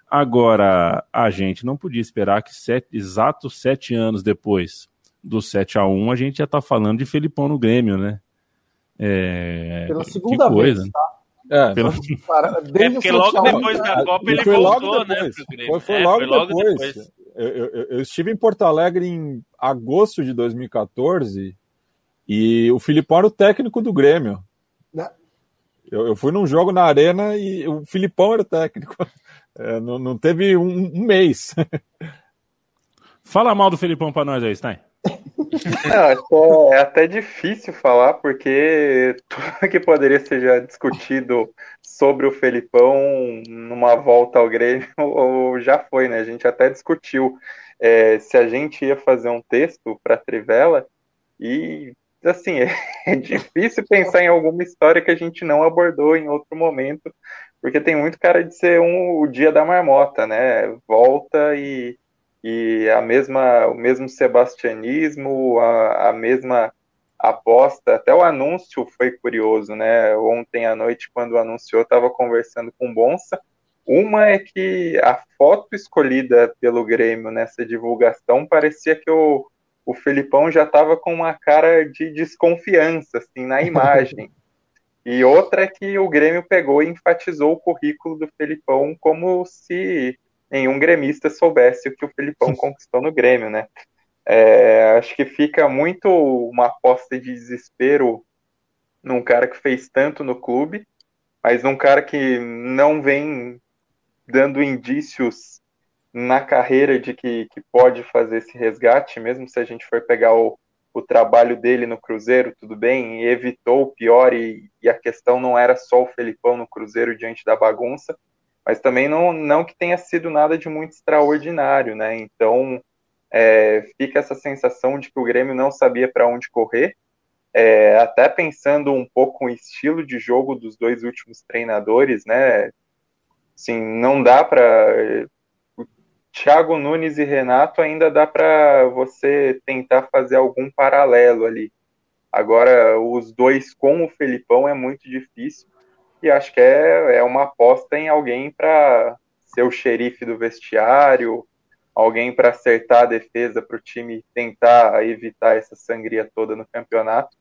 Agora, a gente não podia esperar que sete, exatos sete anos depois do 7 a 1 a gente já está falando de Felipão no Grêmio, né? É, Pela segunda vez, né? tá? É, Pelo... é porque logo depois da Copa ele voltou, né? Foi, foi, é, logo, foi logo depois. depois. Eu, eu, eu, estive em Porto Alegre em agosto de 2014 e o Filipão era o técnico do Grêmio. Né? Eu, eu, fui num jogo na arena e o Filipão era o técnico. É, não, não, teve um, um, mês. Fala mal do Filipão para nós aí, Stein. Não, é até difícil falar, porque tudo que poderia ser já discutido sobre o Felipão numa volta ao Grêmio já foi, né? A gente até discutiu é, se a gente ia fazer um texto para Trivela e assim é difícil pensar em alguma história que a gente não abordou em outro momento, porque tem muito cara de ser um, o dia da marmota, né? Volta e e a mesma, o mesmo sebastianismo, a, a mesma aposta, até o anúncio foi curioso, né? Ontem à noite, quando anunciou, estava conversando com o Bonsa, Uma é que a foto escolhida pelo Grêmio nessa divulgação parecia que o, o Felipão já estava com uma cara de desconfiança assim, na imagem. e outra é que o Grêmio pegou e enfatizou o currículo do Felipão como se nenhum gremista soubesse o que o Felipão conquistou no Grêmio, né? É, acho que fica muito uma aposta de desespero num cara que fez tanto no clube, mas num cara que não vem dando indícios na carreira de que, que pode fazer esse resgate, mesmo se a gente for pegar o, o trabalho dele no Cruzeiro, tudo bem, e evitou o pior, e, e, a questão não era só o Felipão no Cruzeiro diante da bagunça, mas também não, não que tenha sido nada de muito extraordinário, né? Então é, fica essa sensação de que o Grêmio não sabia para onde correr, é, até pensando um pouco o estilo de jogo dos dois últimos treinadores, né? Assim, não dá para Thiago Nunes e Renato ainda dá para você tentar fazer algum paralelo ali. Agora, os dois com o Felipão é muito difícil e acho que é, é uma aposta em alguém para ser o xerife do vestiário, alguém para acertar a defesa para o time tentar evitar essa sangria toda no campeonato.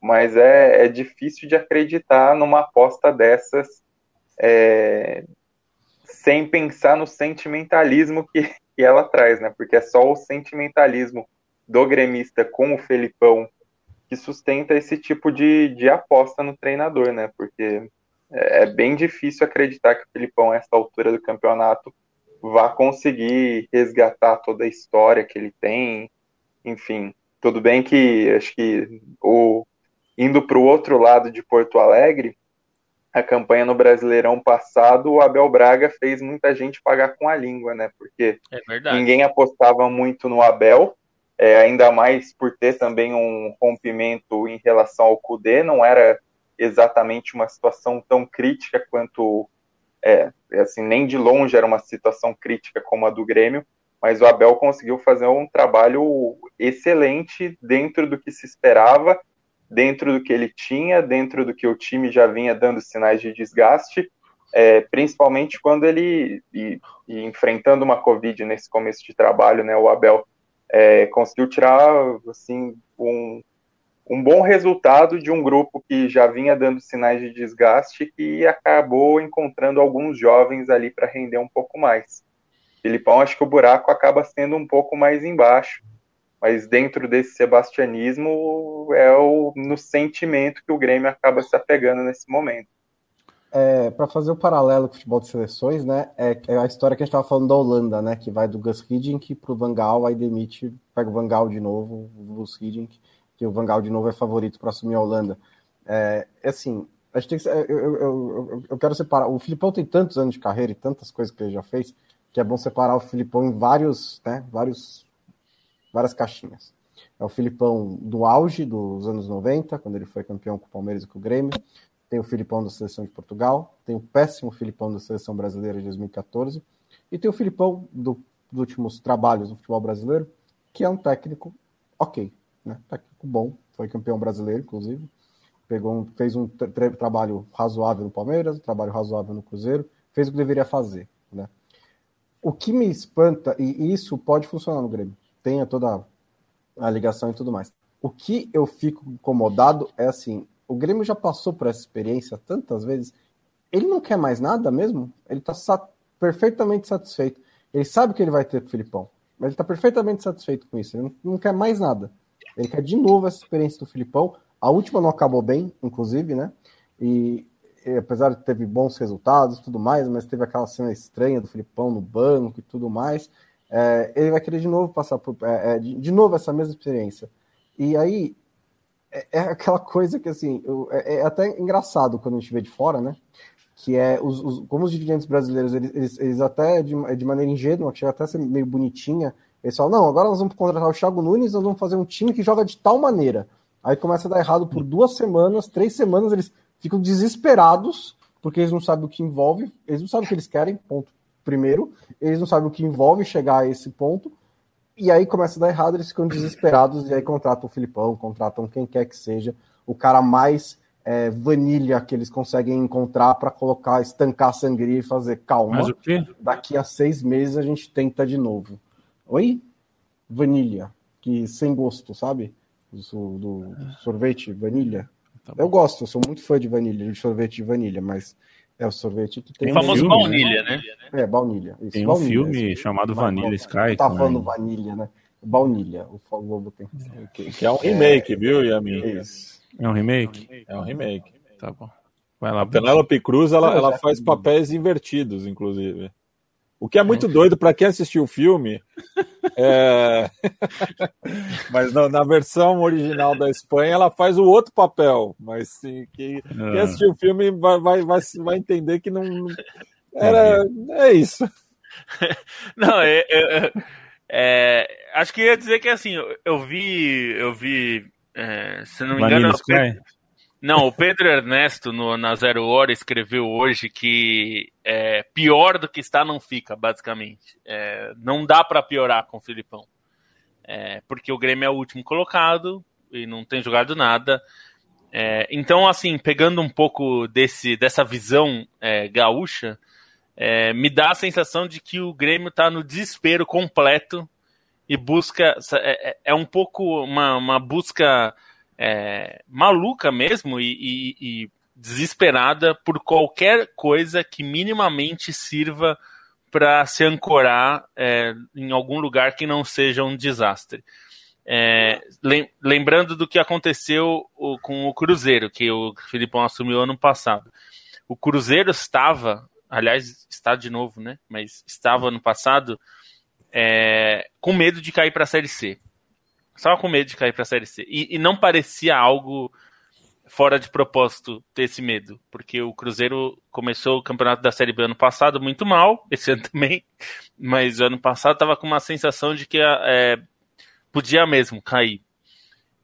Mas é, é difícil de acreditar numa aposta dessas é, sem pensar no sentimentalismo que, que ela traz, né? Porque é só o sentimentalismo do gremista com o Felipão que sustenta esse tipo de, de aposta no treinador, né? Porque é, é bem difícil acreditar que o Felipão, a essa altura do campeonato, vá conseguir resgatar toda a história que ele tem. Enfim, tudo bem que acho que o indo para o outro lado de Porto Alegre, a campanha no Brasileirão passado, o Abel Braga fez muita gente pagar com a língua, né? Porque é ninguém apostava muito no Abel, é, ainda mais por ter também um rompimento em relação ao Cudê, não era exatamente uma situação tão crítica quanto, é, é, assim, nem de longe era uma situação crítica como a do Grêmio, mas o Abel conseguiu fazer um trabalho excelente dentro do que se esperava dentro do que ele tinha, dentro do que o time já vinha dando sinais de desgaste, é, principalmente quando ele, e, e enfrentando uma Covid nesse começo de trabalho, né, o Abel é, conseguiu tirar assim, um, um bom resultado de um grupo que já vinha dando sinais de desgaste e acabou encontrando alguns jovens ali para render um pouco mais. Filipão, acho que o buraco acaba sendo um pouco mais embaixo mas dentro desse sebastianismo é o, no sentimento que o Grêmio acaba se apegando nesse momento. É, para fazer o paralelo com o futebol de seleções, né, é, é a história que a gente estava falando da Holanda, né, que vai do Gus Hiddink para o Van Gaal, aí demite, pega o Van Gaal de novo, o Gus Hiddink, que o Van Gaal de novo é favorito para assumir a Holanda. É, é, assim, a gente tem que, eu, eu, eu, eu, quero separar, o Filipão tem tantos anos de carreira e tantas coisas que ele já fez, que é bom separar o Filipão em vários, né, vários várias caixinhas. É o Filipão do auge dos anos 90, quando ele foi campeão com o Palmeiras e com o Grêmio. Tem o Filipão da seleção de Portugal. Tem o péssimo Filipão da seleção brasileira de 2014. E tem o Filipão do, dos últimos trabalhos no futebol brasileiro, que é um técnico ok, né? Técnico bom, foi campeão brasileiro, inclusive. Pegou um, fez um tra trabalho razoável no Palmeiras, um trabalho razoável no Cruzeiro, fez o que deveria fazer, né? O que me espanta, e isso pode funcionar no Grêmio, tenha toda a ligação e tudo mais. O que eu fico incomodado é assim: o Grêmio já passou por essa experiência tantas vezes, ele não quer mais nada mesmo? Ele está sa perfeitamente satisfeito. Ele sabe que ele vai ter com o Filipão, mas ele está perfeitamente satisfeito com isso. Ele não, não, quer mais nada. Ele quer de novo essa experiência do Filipão. A última não acabou bem, inclusive, né? E, e apesar de teve bons resultados tudo mais, mas teve aquela cena estranha do Filipão no banco e tudo mais é, ele vai querer de novo passar por. É, é, de, de, novo essa mesma experiência. E aí é, é aquela coisa que assim é, é, até engraçado quando a gente vê de fora, né? Que é os, os como os dirigentes brasileiros, eles, eles, eles até de, de, maneira ingênua, que chega até a ser meio bonitinha, eles falam, não, agora nós vamos contratar o Thiago Nunes, nós vamos fazer um time que joga de tal maneira. Aí começa a dar errado por duas semanas, três semanas, eles ficam desesperados, porque eles não sabem o que envolve, eles não sabem o que eles querem, ponto primeiro, eles não sabem o que envolve chegar a esse ponto, e aí começa a dar errado, eles ficam desesperados, e aí contratam o Filipão, contratam quem quer que seja, o cara mais é, vanilha que eles conseguem encontrar para colocar, estancar a sangria e fazer calma. Mas o quê? Daqui a seis meses a gente tenta de novo. Oi? Vanilha, que sem gosto, sabe? Do, do sorvete, vanilha. Tá eu gosto, eu sou muito fã de vanilha, de sorvete de vanilha, mas é o sorvete que tem. O famoso filme, baunilha, né? É, baunilha. Isso, tem um baunilha, filme isso. chamado Vanilla Sky. Tá falando vanilha, né? Baunilha, o Globo tem. Que, que é um remake, é... viu, Yamin? Isso. É um remake? É um remake. Tá bom. Vai lá. A Penélope Cruz, ela, ela faz papéis invertidos, inclusive. O que é muito doido para quem assistiu o filme. É... mas na, na, versão original da Espanha, ela faz o outro papel. Mas sim, quem, quem ah. assistiu o filme vai, vai, vai, vai entender que não. Era, é isso. Não, é, é, é, acho que ia dizer que assim, eu vi, eu vi, é, se não me engano, não, o Pedro Ernesto, no, na Zero Hora, escreveu hoje que é, pior do que está não fica, basicamente. É, não dá para piorar com o Filipão. É, porque o Grêmio é o último colocado e não tem jogado nada. É, então, assim, pegando um pouco desse, dessa visão é, gaúcha, é, me dá a sensação de que o Grêmio está no desespero completo e busca. É, é um pouco uma, uma busca é, maluca mesmo e, e, e, desesperada por qualquer coisa que minimamente sirva para se ancorar é, em algum lugar que não seja um desastre. É, lembrando do que aconteceu com o Cruzeiro, que o Filipão assumiu ano passado. O Cruzeiro estava, aliás, está de novo, né? Mas estava ano passado é, com medo de cair para a Série C. Estava com medo de cair para a Série C. E, e, não parecia algo fora de propósito ter esse medo, porque o Cruzeiro começou o campeonato da Série B ano passado muito mal, esse ano também, mas ano passado estava com uma sensação de que é, podia mesmo cair.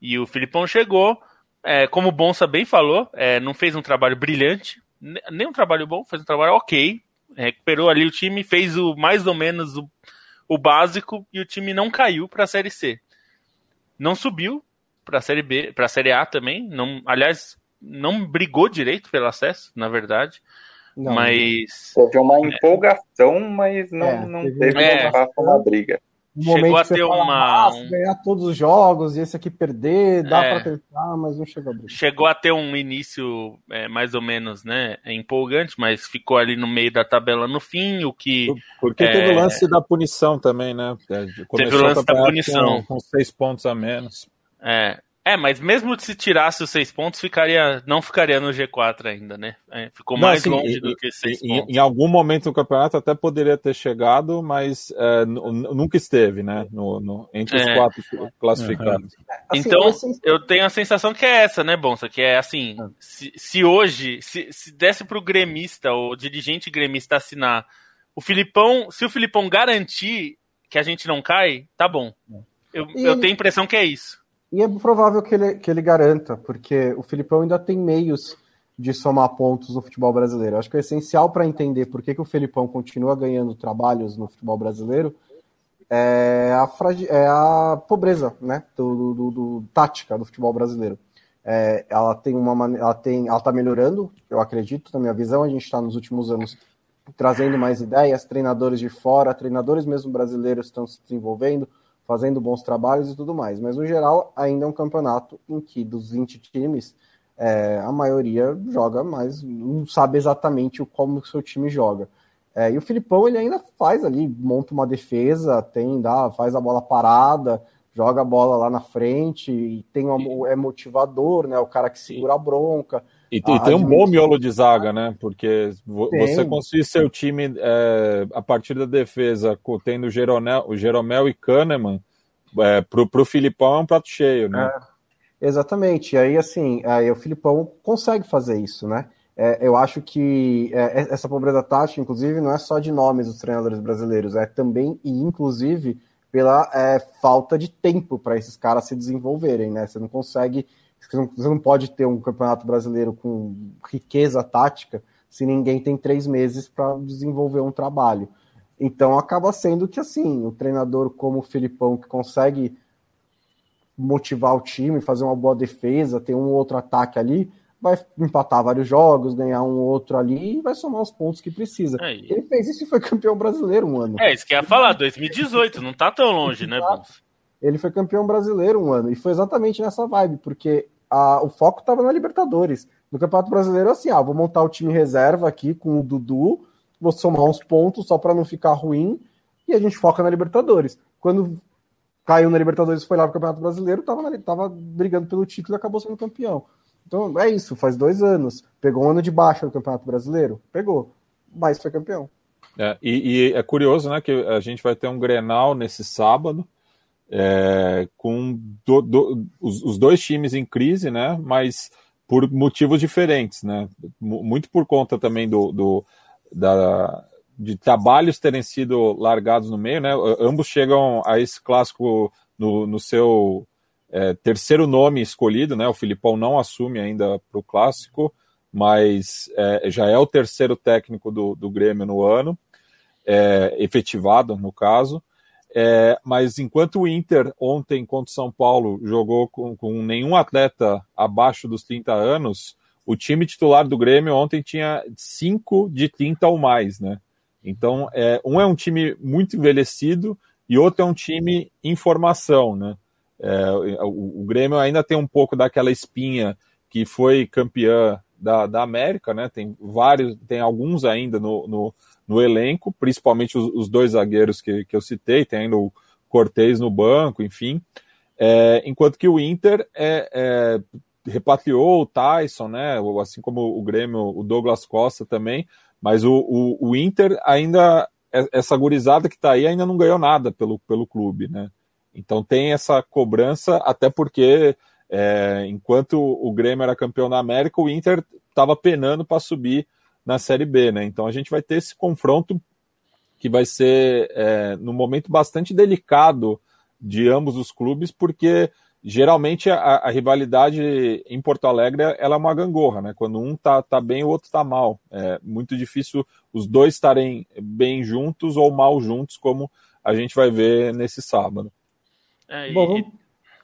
E o Filipão chegou, é, como o Bonsa bem falou, é, não fez um trabalho brilhante, nem um trabalho bom, fez um trabalho ok, recuperou ali o time, fez o mais ou menos o, o básico e o time não caiu para a Série C não subiu para a Série B, para a Série A também. Não, aliás, não brigou direito pelo acesso, na verdade. Não, mas teve uma empolgação, mas não, é, não teve, é, uma briga. Um chegou a ter fala, uma ah, ganhar todos os jogos e esse aqui perder, dá é, para tentar, mas não chegou a briga. Chegou a ter um início é, mais ou menos, né, empolgante, mas ficou ali no meio da tabela no fim, o que porque é... teve o lance da punição também, né? Começou teve o lance da punição com, com seis pontos a menos. É, é, mas mesmo se tirasse os seis pontos, ficaria, não ficaria no G4 ainda, né? É, ficou não, mais assim, longe e, do que seis e, pontos. Em algum momento do campeonato até poderia ter chegado, mas é, nunca esteve, né? No, no entre os é. quatro classificados. Uhum. Então, assim, eu tenho a sensação que é essa, né, Bonsa? Que é assim, ah. se, se hoje, se, se desse pro gremista, ou dirigente gremista assinar, o Filipão, se o Filipão garantir que a gente não cai, tá bom. Eu, eu tenho a impressão que é isso. E é provável que ele, que ele garanta, porque o Filipão ainda tem meios de somar pontos no futebol brasileiro. Acho que o essencial para entender por que, que o Filipão continua ganhando trabalhos no futebol brasileiro é a, é a pobreza né, do, do, do, tática do futebol brasileiro. É, ela tem uma ela tem ela está melhorando, eu acredito, na minha visão. A gente está nos últimos anos trazendo mais ideias, treinadores de fora, treinadores mesmo brasileiros estão se desenvolvendo fazendo bons trabalhos e tudo mais. Mas no geral, ainda é um campeonato em que dos 20 times, é, a maioria joga, mas não sabe exatamente como o seu time joga. É, e o Filipão ele ainda faz ali, monta uma defesa, tem, dá, faz a bola parada, joga a bola lá na frente, e tem uma, é motivador, né? O cara que segura a bronca. E, e tem um bom miolo de zaga, né? Porque tem. você conseguir seu time é, a partir da defesa, tendo o, Jeromel, o Jeromel e Kahneman, é, pro, pro Filipão é um prato cheio, né? É, exatamente. E aí, assim, aí o Filipão consegue fazer isso, né? É, eu acho que é, essa pobreza tática, inclusive, não é só de nomes dos treinadores brasileiros, é também e inclusive pela é, falta de tempo para esses caras se desenvolverem, né? Você não consegue você não pode ter um campeonato brasileiro com riqueza tática se ninguém tem três meses para desenvolver um trabalho. Então acaba sendo que assim, o treinador como o Filipão, que consegue motivar o time, fazer uma boa defesa, ter um outro ataque ali, vai empatar vários jogos, ganhar um outro ali e vai somar os pontos que precisa. É, ele fez isso e foi campeão brasileiro um ano. É, isso que ia falar, 2018, não tá tão longe, né, Bons? Ele foi campeão brasileiro um ano e foi exatamente nessa vibe, porque a, o foco tava na Libertadores. No Campeonato Brasileiro, assim, ah, vou montar o time reserva aqui com o Dudu, vou somar uns pontos só para não ficar ruim e a gente foca na Libertadores. Quando caiu na Libertadores e foi lá pro Campeonato Brasileiro, tava, tava brigando pelo título e acabou sendo campeão. Então é isso, faz dois anos. Pegou um ano de baixa no Campeonato Brasileiro? Pegou, mas foi campeão. É, e, e, é curioso, né, que a gente vai ter um Grenal nesse sábado, é, com do, do, os, os, dois times em crise, né, mas por motivos diferentes, né, muito por conta também do, do da, de trabalhos terem sido largados no meio, né, ambos chegam a esse clássico no, no seu é, terceiro nome escolhido, né? O Filipão não assume ainda para o clássico, mas é, já é o terceiro técnico do, do Grêmio no ano, é, efetivado no caso. É, mas enquanto o Inter ontem contra o São Paulo jogou com, com nenhum atleta abaixo dos 30 anos, o time titular do Grêmio ontem tinha cinco de 30 ou mais, né? Então, é, um é um time muito envelhecido e outro é um time em formação, né? É, o, o, Grêmio ainda tem um pouco daquela espinha que foi campeã da, da América, né? Tem vários, tem alguns ainda no, no, no elenco, principalmente os, os, dois zagueiros que, que eu citei, tem ainda o Cortez no banco, enfim. É, enquanto que o Inter é, é, repatriou o Tyson, né? Assim como o Grêmio, o Douglas Costa também, mas o, o, o Inter ainda, é, essa gurizada que está aí ainda não ganhou nada pelo, pelo clube, né? Então tem essa cobrança, até porque é, enquanto o Grêmio era campeão da América, o Inter estava penando para subir na Série B, né? Então a gente vai ter esse confronto que vai ser é, num momento bastante delicado de ambos os clubes, porque geralmente a, a, rivalidade em Porto Alegre ela é uma gangorra, né? Quando um tá, tá bem, o outro tá mal. É muito difícil os dois estarem bem juntos ou mal juntos, como a gente vai ver nesse sábado. É, Bom, e,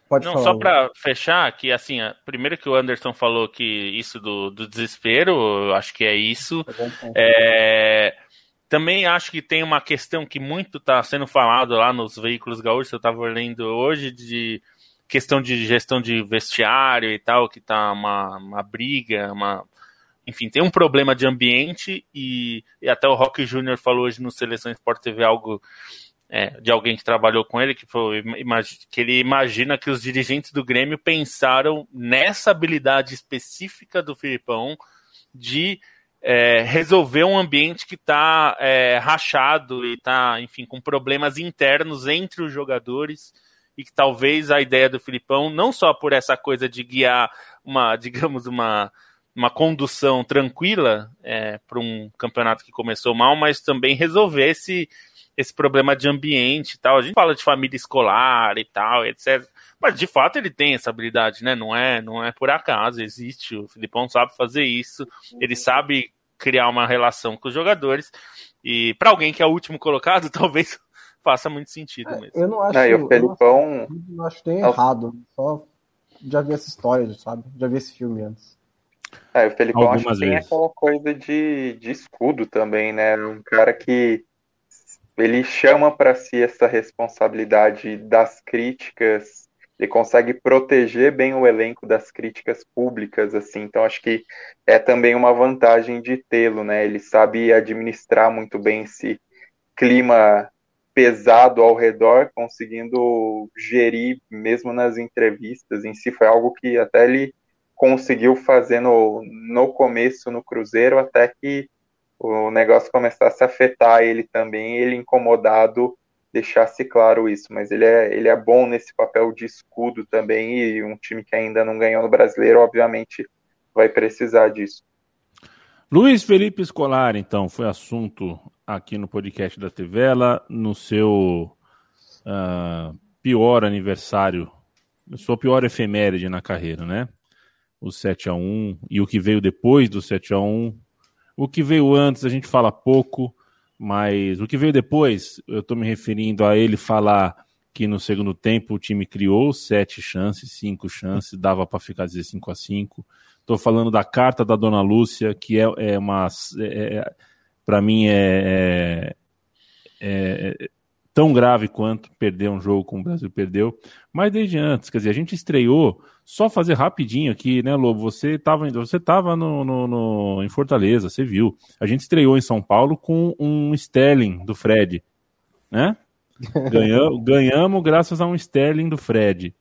pode não, falar. Só para fechar, que assim, primeiro que o Anderson falou que isso do, do desespero, eu acho que é isso. É, também acho que tem uma questão que muito está sendo falado lá nos veículos gaúchos, eu estava lendo hoje, de questão de gestão de vestiário e tal, que tá uma, uma briga, uma. Enfim, tem um problema de ambiente e, e até o Rock Júnior falou hoje no Seleção Sport TV algo é, de alguém que trabalhou com ele, que, foi, que ele imagina que os dirigentes do Grêmio pensaram nessa habilidade específica do Filipão de é, resolver um ambiente que está é, rachado e está, enfim, com problemas internos entre os jogadores e que talvez a ideia do Filipão, não só por essa coisa de guiar uma, digamos, uma, uma condução tranquila é, para um campeonato que começou mal, mas também resolver esse esse problema de ambiente e tal. A gente fala de família escolar e tal, etc. Mas de fato ele tem essa habilidade, né? Não é, não é por acaso, existe. O Filipão sabe fazer isso, ele sabe criar uma relação com os jogadores. E para alguém que é o último colocado, talvez faça muito sentido é, mesmo. Eu não acho, é, o Felipão... eu não acho que tem errado. Só já vi essa história, sabe? Já vi esse filme antes. É, o Felipão acho que tem aquela coisa de, de escudo também, né? Um cara que ele chama para si essa responsabilidade das críticas, ele consegue proteger bem o elenco das críticas públicas, assim. Então acho que é também uma vantagem de tê-lo, né? Ele sabe administrar muito bem esse clima pesado ao redor, conseguindo gerir mesmo nas entrevistas em si. Foi algo que até ele conseguiu fazer no, no começo no Cruzeiro, até que o negócio começasse a afetar ele também, ele incomodado deixasse claro isso, mas ele é, ele é bom nesse papel de escudo também, e um time que ainda não ganhou no brasileiro, obviamente, vai precisar disso. Luiz Felipe Escolar, então, foi assunto aqui no podcast da Tivela, no seu uh, pior aniversário, sua pior efeméride na carreira, né? O 7 a 1 e o que veio depois do 7 a 1 o que veio antes a gente fala pouco, mas o que veio depois, eu estou me referindo a ele falar que no segundo tempo o time criou sete chances, cinco chances, dava para ficar dizer 5 a 5 Estou falando da carta da Dona Lúcia, que é, é uma. É, é para mim é, é, é, tão grave quanto perder um jogo como o Brasil perdeu. Mas desde antes, quer dizer, a gente estreou. Só fazer rapidinho aqui, né, Lobo? Você estava você tava no, no, no, em Fortaleza, você viu. A gente estreou em São Paulo com um Sterling do Fred, né? Ganhamos, ganhamos graças a um Sterling do Fred.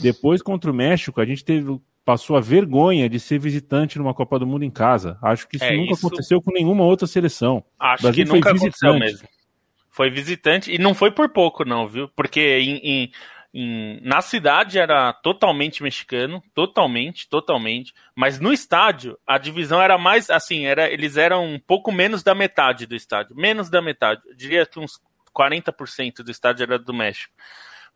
Depois, contra o México, a gente teve, passou a vergonha de ser visitante numa Copa do Mundo em casa. Acho que isso é, nunca isso... aconteceu com nenhuma outra seleção. Acho que nunca aconteceu mesmo. Foi visitante e não foi por pouco, não, viu? Porque em, em, em, na cidade era totalmente mexicano, totalmente, totalmente. Mas no estádio a divisão era mais assim, era eles eram um pouco menos da metade do estádio, menos da metade. Eu diria que uns 40% do estádio era do México.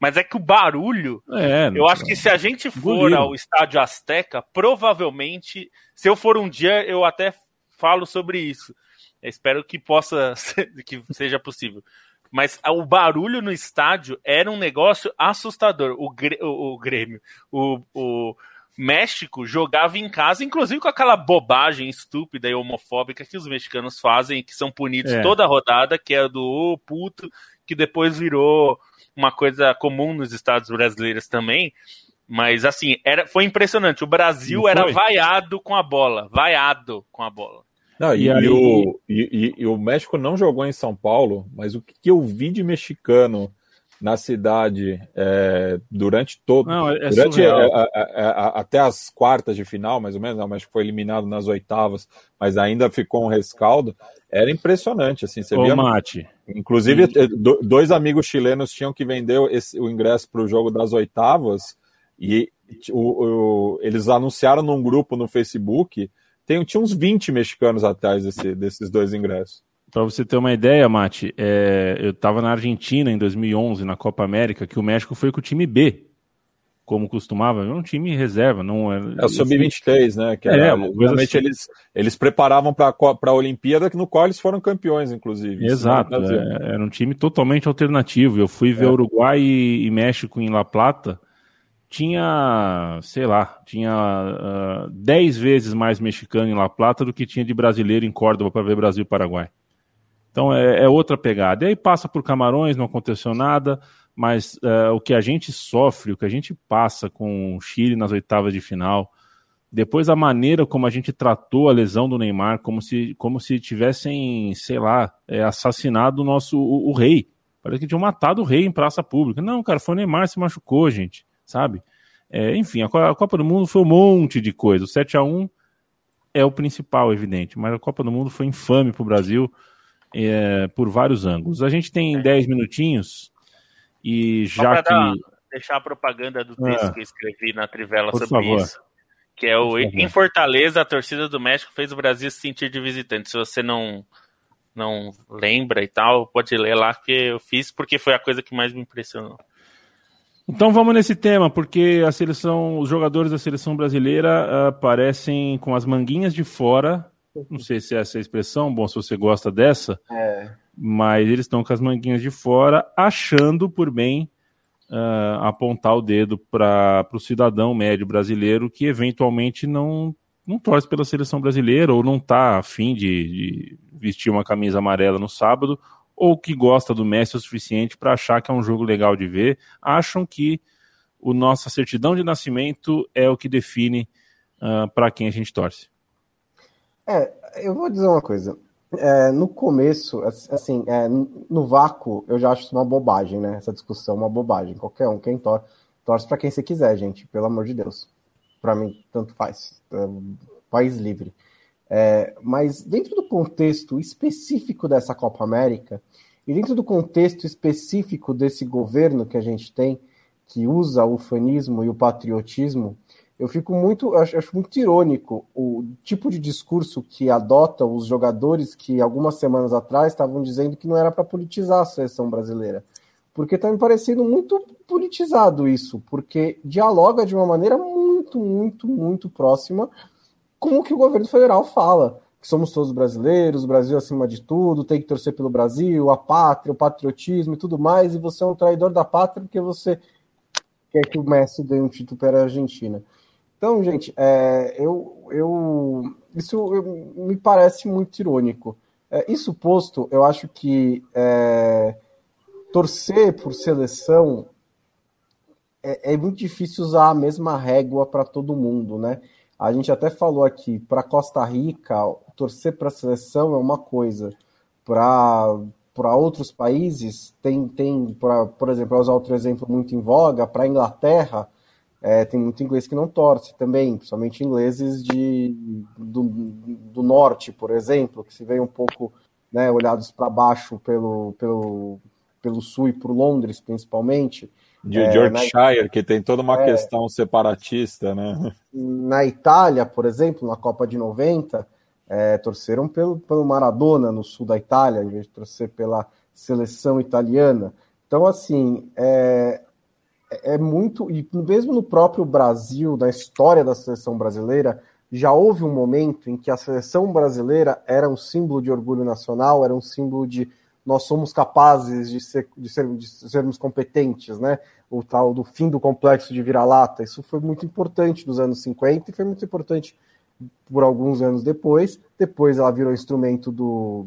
Mas é que o barulho, é, eu acho que se a gente for ao estádio Azteca, provavelmente, se eu for um dia, eu até falo sobre isso. Eu espero que possa, que seja possível. Mas o barulho no estádio era um negócio assustador. O, o, o Grêmio, o, o México jogava em casa, inclusive com aquela bobagem estúpida e homofóbica que os mexicanos fazem, que são punidos é. toda a rodada, que é do oh, puto, que depois virou uma coisa comum nos estados brasileiros também. Mas assim, era, foi impressionante. O Brasil era vaiado com a bola, vaiado com a bola. Não, e, e, aí... o, e, e, o México não jogou em São Paulo, mas o que eu vi de mexicano na cidade é, durante todo. Não, é durante a, a, a, até as quartas de final, mais ou menos, o México foi eliminado nas oitavas, mas ainda ficou um rescaldo. Era impressionante, assim. Você Ô, via, Mate. Inclusive. Eh, dois amigos chilenos tinham que vender esse, o ingresso para o jogo das oitavas e o, o, eles anunciaram num grupo no Facebook. Tem, tinha uns 20 mexicanos atrás desse, desses dois ingressos. Para você ter uma ideia, Mate, é, eu estava na Argentina em 2011, na Copa América, que o México foi com o time B, como costumava, é um time reserva. Não é, é o Sub-23, né? Que era, é, realmente assim. eles, eles preparavam para a Olimpíada, no qual eles foram campeões, inclusive. Exato, é, era um time totalmente alternativo. Eu fui ver é. Uruguai e, e, México em La Plata, tinha, sei lá, tinha uh, dez vezes mais mexicano em La Plata do que tinha de brasileiro em Córdoba para ver Brasil e Paraguai. Então é, é, outra pegada. E aí passa por Camarões, não aconteceu nada, mas uh, o que a gente sofre, o que a gente passa com o Chile nas oitavas de final, depois a maneira como a gente tratou a lesão do Neymar, como se, como se tivessem, sei lá, é, assassinado o nosso o, o, rei. Parece que tinham matado o rei em praça pública. Não, cara, foi o Neymar se machucou, gente, sabe? É, enfim, a, Copa do Mundo foi um monte de coisa. O 7 a 1 é o principal, evidente, mas a Copa do Mundo foi infame para o Brasil é, por vários ângulos. A gente tem 10 é. minutinhos e já que. Dar, deixar a propaganda do texto ah, que eu escrevi na Trivela sobre favor. isso. Que é o em Fortaleza, a torcida do México fez o Brasil se sentir de visitante. Se você não não lembra e tal, pode ler lá que eu fiz porque foi a coisa que mais me impressionou. Então vamos nesse tema, porque a seleção, os jogadores da seleção brasileira aparecem com as manguinhas de fora não sei se é essa a expressão, bom, se você gosta dessa, é. mas eles estão com as manguinhas de fora, achando por bem uh, apontar o dedo para o cidadão médio brasileiro que eventualmente não, não torce pela seleção brasileira ou não está afim de, de vestir uma camisa amarela no sábado, ou que gosta do Messi o suficiente para achar que é um jogo legal de ver, acham que o nossa certidão de nascimento é o que define uh, para quem a gente torce. É, eu vou dizer uma coisa. É, no começo, assim, é, no vácuo, eu já acho isso uma bobagem, né? Essa discussão, uma bobagem. Qualquer um, quem tor torce para quem você quiser, gente, pelo amor de Deus. Para mim, tanto faz. É, país livre. É, mas dentro do contexto específico dessa Copa América, e dentro do contexto específico desse governo que a gente tem, que usa o fanismo e o patriotismo eu fico muito, acho, acho muito irônico o tipo de discurso que adota os jogadores que algumas semanas atrás estavam dizendo que não era para politizar a seleção brasileira. Porque está me parecendo muito politizado isso, porque dialoga de uma maneira muito, muito, muito próxima com o que o governo federal fala. que somos todos brasileiros, o Brasil acima de tudo, tem que torcer pelo Brasil, a pátria, o patriotismo e tudo mais, e você é um traidor da pátria porque você quer que o Messi dê um título para a Argentina. Então, gente, é, eu, eu, isso eu, me parece muito irônico. É, isso posto, eu acho que é, torcer por seleção é, é muito difícil usar a mesma régua para todo mundo, né? A gente até falou aqui, para Costa Rica, torcer para a seleção é uma coisa, para outros países, tem, tem pra, por exemplo, usar outro exemplo muito em voga, para a Inglaterra, é, tem muito inglês que não torce também, principalmente ingleses de, do, do norte, por exemplo, que se veem um pouco né, olhados para baixo pelo, pelo, pelo sul e por Londres, principalmente. De é, Yorkshire, na... que tem toda uma é, questão separatista, né? Na Itália, por exemplo, na Copa de 90, é, torceram pelo, pelo Maradona no sul da Itália, em vez de torcer pela seleção italiana. Então, assim, é, é muito. E mesmo no próprio Brasil, na história da seleção brasileira, já houve um momento em que a seleção brasileira era um símbolo de orgulho nacional, era um símbolo de nós somos capazes de, ser, de, ser, de sermos competentes, né? O tal do fim do complexo de vira-lata. Isso foi muito importante nos anos 50 e foi muito importante por alguns anos depois. Depois ela virou instrumento do,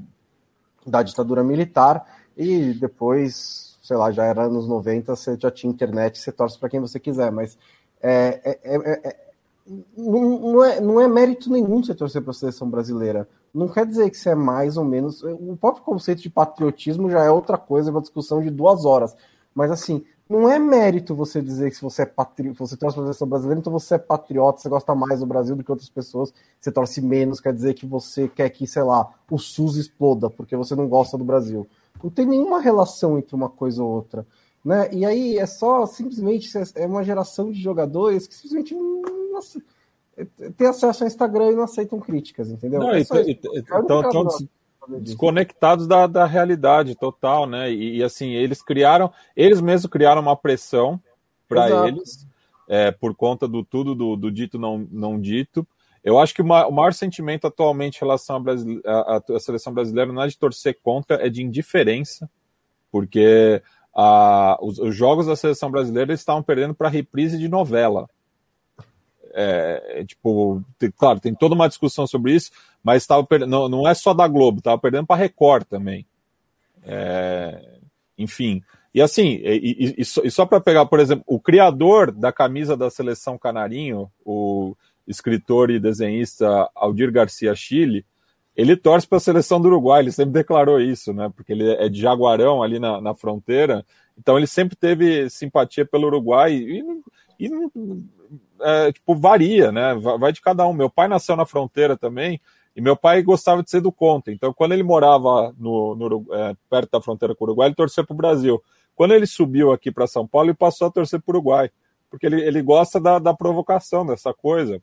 da ditadura militar e depois, sei lá, já era anos 90, você já tinha internet, você torce para quem você quiser, mas é, é, é, é não, é, não é mérito nenhum você torcer para a seleção brasileira. Não quer dizer que você é mais ou menos. O próprio conceito de patriotismo já é outra coisa, é uma discussão de duas horas. Mas assim, não é mérito você dizer que se você é patriota, você torce para a seleção brasileira, então você é patriota, você gosta mais do Brasil do que outras pessoas, você torce menos, quer dizer que você quer que, sei lá, o SUS exploda porque você não gosta do Brasil. Não tem nenhuma relação entre uma coisa ou outra. Né? E aí é só simplesmente é uma geração de jogadores que simplesmente tem acesso ao Instagram e não aceitam críticas, entendeu? Não, é então, então desconectados da, da realidade total, né? E, e, assim, eles criaram, eles mesmos criaram uma pressão para eles, é, por conta do tudo do, do, dito não, não dito. Eu acho que o maior, o maior sentimento atualmente em relação à seleção brasileira não é de torcer contra, é de indiferença, porque a, os, os, jogos da seleção brasileira estavam perdendo para reprise de novela. É, é, tipo, tem, claro, tem toda uma discussão sobre isso, mas estava não, não é só da Globo, estava perdendo para Record também. É, enfim, e assim, e, e, e só, só para pegar, por exemplo, o criador da camisa da seleção Canarinho, o escritor e desenhista Aldir Garcia Chile, ele torce para a seleção do Uruguai, ele sempre declarou isso, né? Porque ele é de Jaguarão, ali na, na fronteira, então ele sempre teve simpatia pelo Uruguai e, e é, tipo, varia, né? Vai de cada um. Meu pai nasceu na fronteira também e meu pai gostava de ser do contra. Então, quando ele morava no, no é, perto da fronteira com o Uruguai, ele torcia para o Brasil. Quando ele subiu aqui para São Paulo, ele passou a torcer para o Uruguai, porque ele, ele gosta da, da provocação, dessa coisa.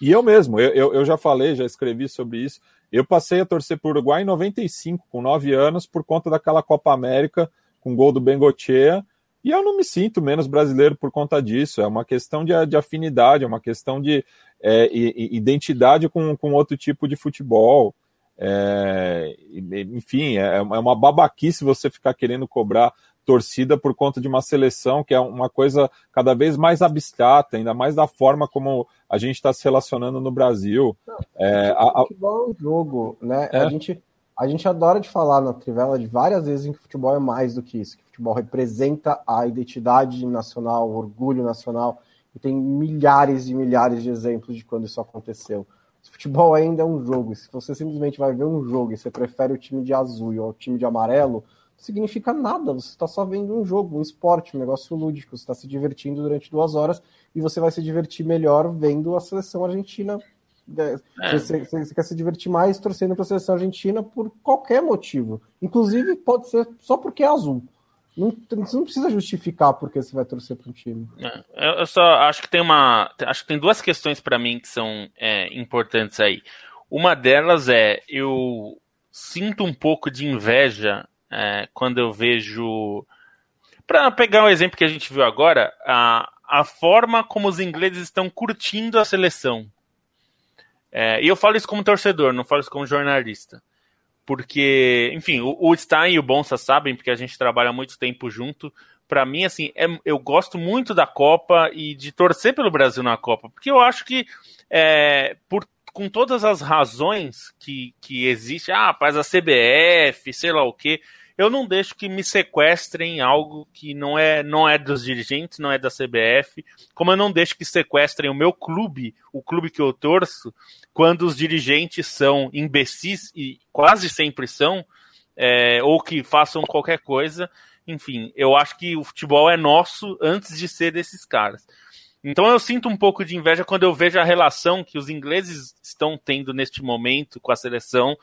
E eu mesmo, eu, eu, eu, já falei, já escrevi sobre isso. Eu passei a torcer para o Uruguai em 95, com 9 anos, por conta daquela Copa América, com gol do Bengochea. E eu não me sinto menos brasileiro por conta disso. É uma questão de, de afinidade, é uma questão de é, identidade com, com outro tipo de futebol. É, enfim, é, é uma babaquice você ficar querendo cobrar torcida por conta de uma seleção que é uma coisa cada vez mais abstrata, ainda mais da forma como a gente está se relacionando no Brasil. Não, é, a, futebol é um jogo, né? É. A, gente, a gente adora de falar na Trivela de várias vezes em que futebol é mais do que isso, que futebol representa a identidade nacional, o orgulho nacional, e tem milhares e milhares de exemplos de quando isso aconteceu. O futebol ainda é um jogo, se você simplesmente vai ver um jogo e você prefere o time de azul ou o time de amarelo, significa nada. Você está só vendo um jogo, um esporte, um negócio lúdico. Você está se divertindo durante duas horas e você vai se divertir melhor vendo a seleção argentina. É. Você, você, você, quer se divertir mais torcendo para a seleção argentina por qualquer motivo. Inclusive, pode ser só porque é azul. Não, você não precisa justificar porque você vai torcer para um time. É, eu só acho que tem uma. Acho que tem duas questões para mim que são é, importantes aí. Uma delas é eu sinto um pouco de inveja é, quando eu vejo. Para pegar um exemplo que a gente viu agora, a, a forma como os ingleses estão curtindo a seleção. É, e eu falo isso como torcedor, não falo isso como jornalista. Porque, enfim, o, o Stein e o Bonsa sabem, porque a gente trabalha muito tempo junto. Para mim, assim, é, eu gosto muito da Copa e de torcer pelo Brasil na Copa, porque eu acho que, é, por, com todas as razões que, que existe, ah, faz a CBF, sei lá o quê, eu não deixo que me sequestrem algo que não é, não é dos dirigentes, não é da CBF, como eu não deixo que sequestrem o meu clube, o clube que eu torço, quando os dirigentes são imbecis, e quase sempre são, é, ou que façam qualquer coisa. Enfim, eu acho que o futebol é nosso antes de ser desses caras. Então eu sinto um pouco de inveja quando eu vejo a relação que os ingleses estão tendo neste momento com a seleção,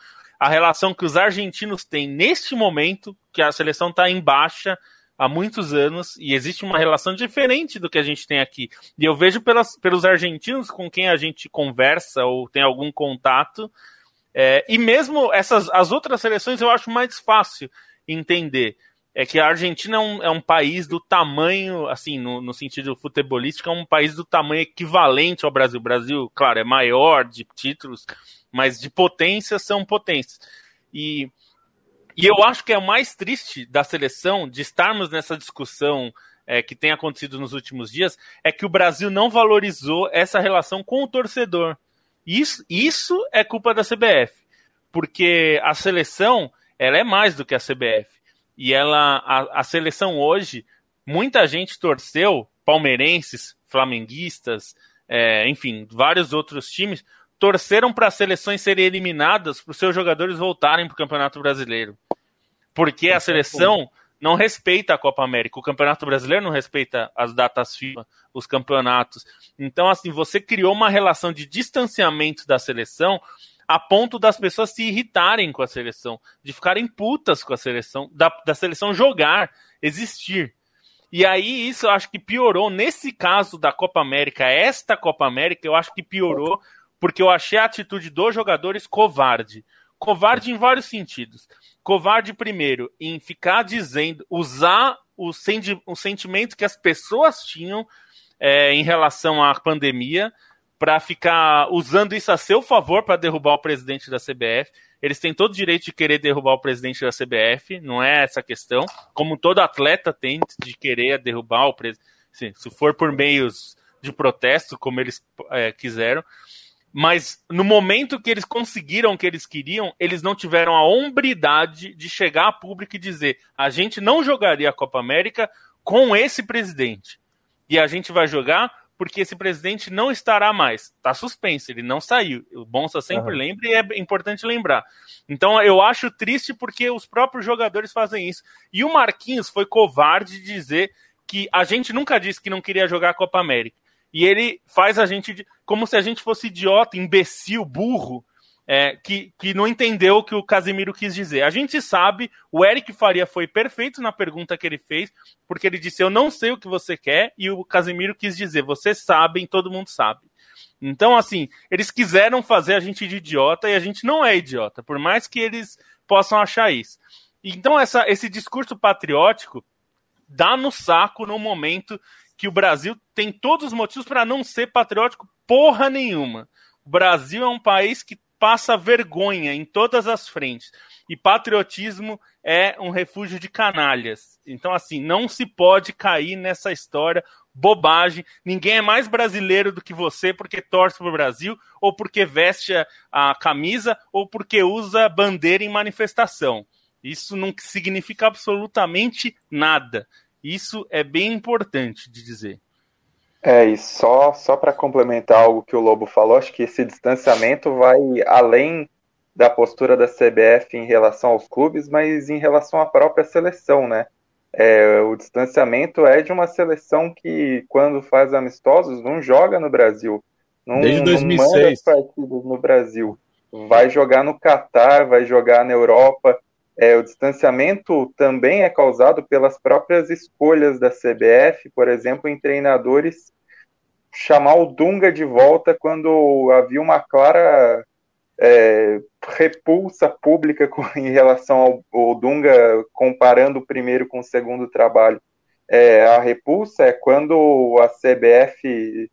a relação que os argentinos têm neste momento, que a seleção está em baixa há muitos anos e existe uma relação diferente do que a gente tem aqui. E eu vejo pelas, pelos argentinos com quem a gente conversa ou tem algum contato, é, e mesmo essas as outras seleções eu acho mais fácil entender. É que a Argentina é um, é um país do tamanho, assim, no, no, sentido futebolístico, é um país do tamanho equivalente ao Brasil. O Brasil, claro, é maior de títulos, mas de potência são potências. E, e eu acho que é o mais triste da seleção de estarmos nessa discussão é, que tem acontecido nos últimos dias é que o Brasil não valorizou essa relação com o torcedor. Isso, isso é culpa da CBF, porque a seleção ela é mais do que a CBF. E ela, a, a seleção hoje, muita gente torceu, palmeirenses, flamenguistas, é, enfim, vários outros times, torceram para as seleções serem eliminadas para os seus jogadores voltarem para o Campeonato Brasileiro. Porque a seleção não respeita a Copa América, o Campeonato Brasileiro não respeita as datas FIFA, os campeonatos. Então, assim, você criou uma relação de distanciamento da seleção a ponto das pessoas se irritarem com a seleção, de ficarem putas com a seleção, da, da seleção jogar, existir. E aí isso eu acho que piorou. Nesse caso da Copa América, esta Copa América, eu acho que piorou porque eu achei a atitude dos jogadores covarde. Covarde em vários sentidos. Covarde, primeiro, em ficar dizendo, usar o, senti o sentimento que as pessoas tinham é, em relação à pandemia para ficar usando isso a seu favor para derrubar o presidente da CBF. Eles têm todo o direito de querer derrubar o presidente da CBF, não é essa questão. Como todo atleta tem de querer derrubar o presidente, se for por meios de protesto, como eles é, quiseram. Mas no momento que eles conseguiram o que eles queriam, eles não tiveram a hombridade de chegar a público e dizer: a gente não jogaria a Copa América com esse presidente. E a gente vai jogar porque esse presidente não estará mais. Está suspenso, ele não saiu. O Bonsa sempre uhum. lembra e é importante lembrar. Então eu acho triste porque os próprios jogadores fazem isso. E o Marquinhos foi covarde de dizer que a gente nunca disse que não queria jogar a Copa América. E ele faz a gente como se a gente fosse idiota, imbecil, burro, é, que, que não entendeu o que o Casimiro quis dizer. A gente sabe, o Eric Faria foi perfeito na pergunta que ele fez, porque ele disse: Eu não sei o que você quer, e o Casimiro quis dizer: Vocês sabem, todo mundo sabe. Então, assim, eles quiseram fazer a gente de idiota e a gente não é idiota, por mais que eles possam achar isso. Então, essa, esse discurso patriótico dá no saco no momento que o Brasil tem todos os motivos para não ser patriótico porra nenhuma. O Brasil é um país que passa vergonha em todas as frentes. E patriotismo é um refúgio de canalhas. Então, assim, não se pode cair nessa história bobagem. Ninguém é mais brasileiro do que você porque torce para o Brasil, ou porque veste a camisa, ou porque usa bandeira em manifestação. Isso não significa absolutamente nada. Isso é bem importante de dizer. É, e só, só para complementar algo que o Lobo falou, acho que esse distanciamento vai além da postura da CBF em relação aos clubes, mas em relação à própria seleção, né? É, o distanciamento é de uma seleção que, quando faz amistosos, não joga no Brasil. Não, Desde 2006. Não manda partidas no Brasil. Vai jogar no Catar, vai jogar na Europa. É, o distanciamento também é causado pelas próprias escolhas da CBF, por exemplo, em treinadores chamar o Dunga de volta quando havia uma clara é, repulsa pública com, em relação ao, ao, Dunga, comparando o primeiro com o segundo trabalho. É, a repulsa é quando a CBF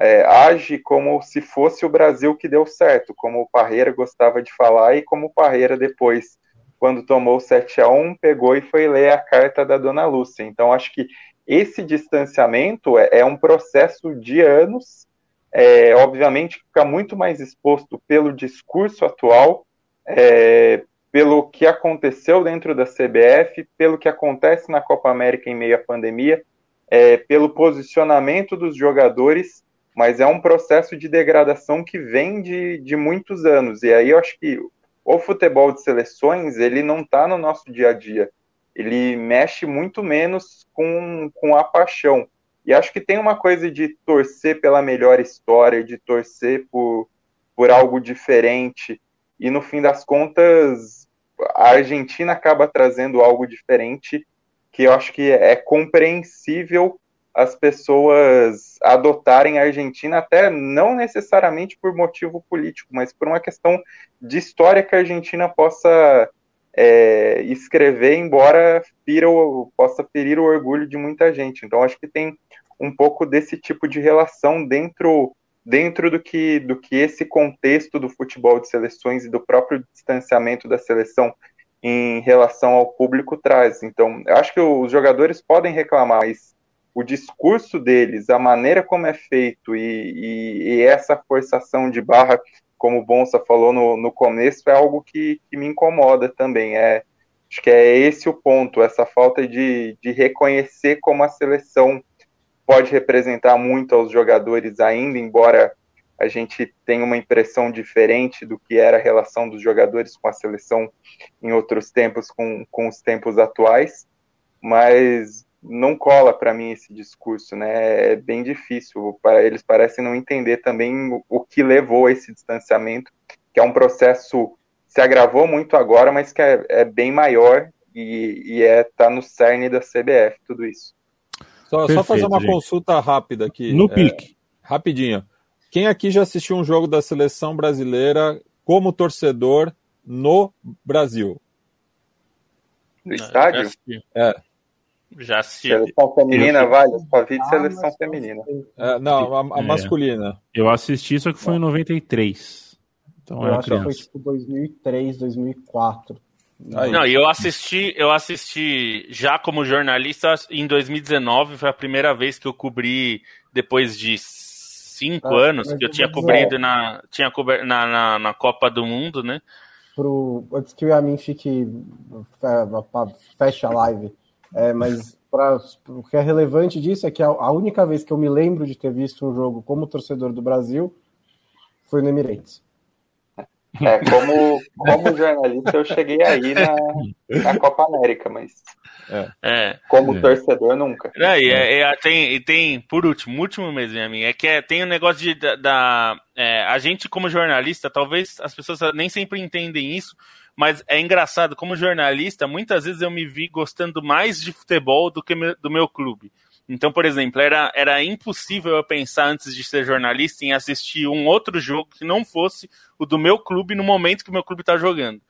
é, age como se fosse o Brasil que deu certo, como o Parreira gostava de falar e como o Parreira depois, quando tomou 7 a 1 pegou e foi ler a carta da Dona Lúcia. Então, acho que esse distanciamento é, é um processo de anos, é, obviamente fica muito mais exposto pelo discurso atual, é, pelo que aconteceu dentro da CBF, pelo que acontece na Copa América em meio à pandemia, é, pelo posicionamento dos jogadores, mas é um processo de degradação que vem de, de muitos anos. E aí eu acho que o futebol de seleções ele não está no nosso dia a dia. Ele mexe muito menos com, com a paixão. E acho que tem uma coisa de torcer pela melhor história, de torcer por, por algo diferente. E no fim das contas, a Argentina acaba trazendo algo diferente que eu acho que é compreensível as pessoas adotarem a Argentina, até não necessariamente por motivo político, mas por uma questão de história que a Argentina possa é, escrever, embora pira o, possa ferir o orgulho de muita gente. Então, acho que tem um pouco desse tipo de relação dentro dentro do que, do que esse contexto do futebol de seleções e do próprio distanciamento da seleção em relação ao público traz. Então, eu acho que os jogadores podem reclamar, mas o discurso deles, a maneira como é feito e, e, e essa forçação de barra, como o Bonsa falou no, no começo, é algo que, que me incomoda também. É, acho que é esse o ponto, essa falta de, de reconhecer como a seleção pode representar muito aos jogadores ainda, embora a gente tenha uma impressão diferente do que era a relação dos jogadores com a seleção em outros tempos com, com os tempos atuais, mas não cola para mim esse discurso, né? É bem difícil. Para eles parecem não entender também o, o que levou a esse distanciamento, que é um processo se agravou muito agora, mas que é, é bem maior e, e é tá no cerne da CBF tudo isso. Só, Perfeito, só fazer uma gente. consulta rápida aqui. No é, pique. Rapidinho. Quem aqui já assistiu um jogo da seleção brasileira como torcedor no Brasil? No estádio? É. Já assisti. Seleção feminina, vale? Só vi de ah, seleção feminina. É, não, a, a é. masculina. Eu assisti, só que foi em 93. Então eu acho criança. que foi tipo 2003, 2004. Aí. Não, e eu assisti, eu assisti já como jornalista em 2019, foi a primeira vez que eu cobri depois de cinco ah, anos que eu tinha cobrido na, tinha cober, na, na, na, Copa do Mundo, né? Pro, antes que o Yamin fique é, fecha a live, é, mas pra, o que é relevante disso é que a, a, única vez que eu me lembro de ter visto um jogo como torcedor do Brasil foi no Emirates. É, como, como jornalista eu cheguei aí na, na Copa América, mas é. é. como é. torcedor nunca. É, e, é, é, tem, e tem, por último, último mesmo, amigo, é que é, tem um negócio de, da, da a gente como jornalista, talvez as pessoas nem sempre entendem isso, mas é engraçado, como jornalista, muitas vezes eu me vi gostando mais de futebol do que do meu clube. Então, por exemplo, era, era impossível eu pensar antes de ser jornalista em assistir um outro jogo que não fosse o do meu clube no momento que o meu clube está jogando.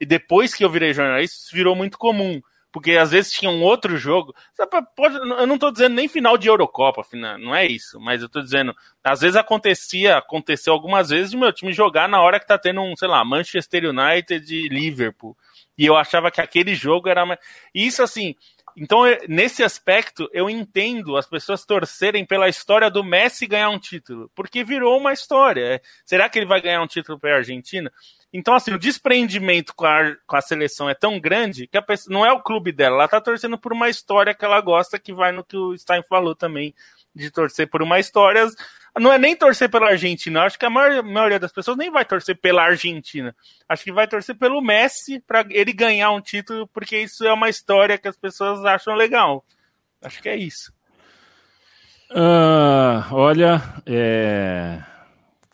E depois que eu virei jornalista, isso virou muito comum. Porque às vezes tinha um outro jogo. Eu não estou dizendo nem final de Eurocopa, não é isso. Mas eu estou dizendo, às vezes acontecia, aconteceu algumas vezes de meu time jogar na hora que está tendo um, sei lá, Manchester United e Liverpool. E eu achava que aquele jogo era. Isso assim, então, nesse aspecto, eu entendo as pessoas torcerem pela história do Messi ganhar um título, porque virou uma história. Será que ele vai ganhar um título para a Argentina? Então, assim, o desprendimento com a, com a seleção é tão grande que pessoa, não é o clube dela, ela está torcendo por uma história que ela gosta, que vai no que o Stein falou também, de torcer por uma história não é nem torcer pela Argentina. Acho que a maior, maioria das pessoas nem vai torcer pela Argentina. Acho que vai torcer pelo Messi para ele ganhar um título, porque isso é uma história que as pessoas acham legal. Acho que é isso. Uh, olha, é...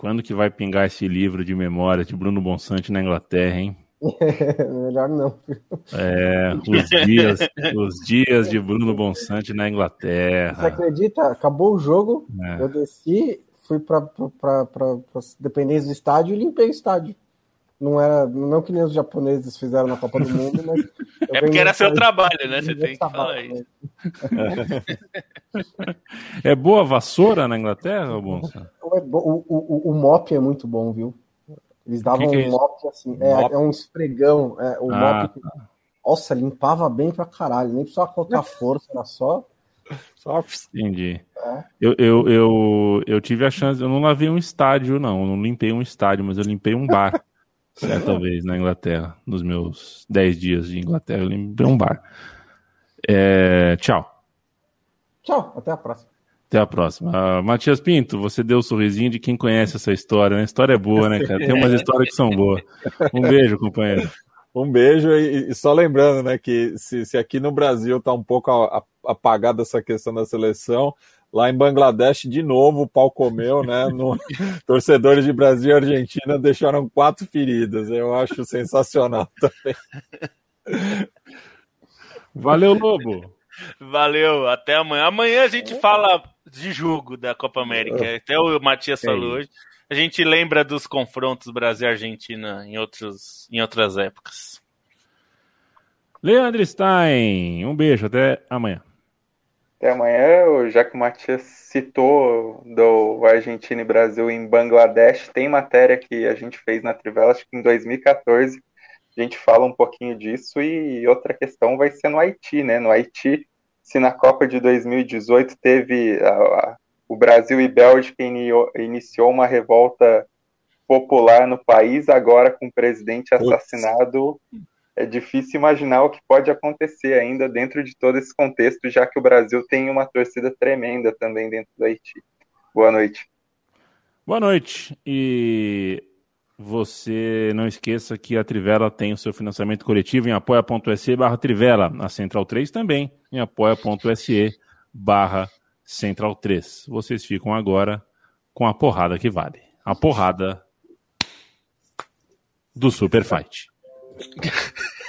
quando que vai pingar esse livro de memória de Bruno Bonsante na Inglaterra, hein? Melhor não. É, os dias, os dias de Bruno Bonsante na Inglaterra. Você acredita? Acabou o jogo, é. eu desci, fui para dependência do estádio e limpei o estádio. não era não que nem os japoneses fizeram na Copa do Mundo, mas é porque era seu trabalho, né? Você tem que falar isso. É boa vassoura na Inglaterra, Bonsa? O, o, o, o mop é muito bom, viu? Eles davam que que é um mop assim, é, é, um esfregão, é, o ah, mop. Tá. Nossa, limpava bem pra caralho, nem precisava colocar força, era só só... Entendi. É. Eu, eu, eu, eu tive a chance, eu não lavei um estádio, não, eu não limpei um estádio, mas eu limpei um bar, certa vez na Inglaterra, nos meus 10 dias de Inglaterra, eu limpei um bar. É, tchau. Tchau, até a próxima. Até a próxima. Uh, Matias Pinto, você deu o um sorrisinho de quem conhece essa história, né? A história é boa, né, cara? Tem umas histórias que são boas. Um beijo, companheiro. Um beijo e, e, só lembrando, né, que se, se aqui no Brasil tá um pouco apagada essa questão da seleção, lá em Bangladesh, de novo, o pau comeu, né? No... Torcedores de Brasil e Argentina deixaram quatro feridas. Eu acho sensacional também. Valeu, Lobo. Valeu, até amanhã. Amanhã a gente fala de jogo da Copa América. Até o Matias falou hoje a gente lembra dos confrontos Brasil-Argentina em, outros, em outras épocas. Leandro Stein, um beijo, até amanhã. Até amanhã, já que o Matias citou do Argentina e Brasil em Bangladesh, tem matéria que a gente fez na Trivela, acho que em 2014, a gente fala um pouquinho disso, e outra questão vai ser no Haiti, né? No Haiti, se na Copa de 2018 teve a, o Brasil e Bélgica iniciou uma revolta popular no país, agora com o presidente assassinado, é difícil imaginar o que pode acontecer ainda dentro de todo esse contexto, já que o Brasil tem uma torcida tremenda também dentro do Haiti. Boa noite. Boa noite. E você não esqueça que a Trivela tem o seu financiamento coletivo em apoia.se barra Trivela, a Central 3 também em apoia.se barra Central 3. Vocês ficam agora com a porrada que vale. A porrada do Super Fight.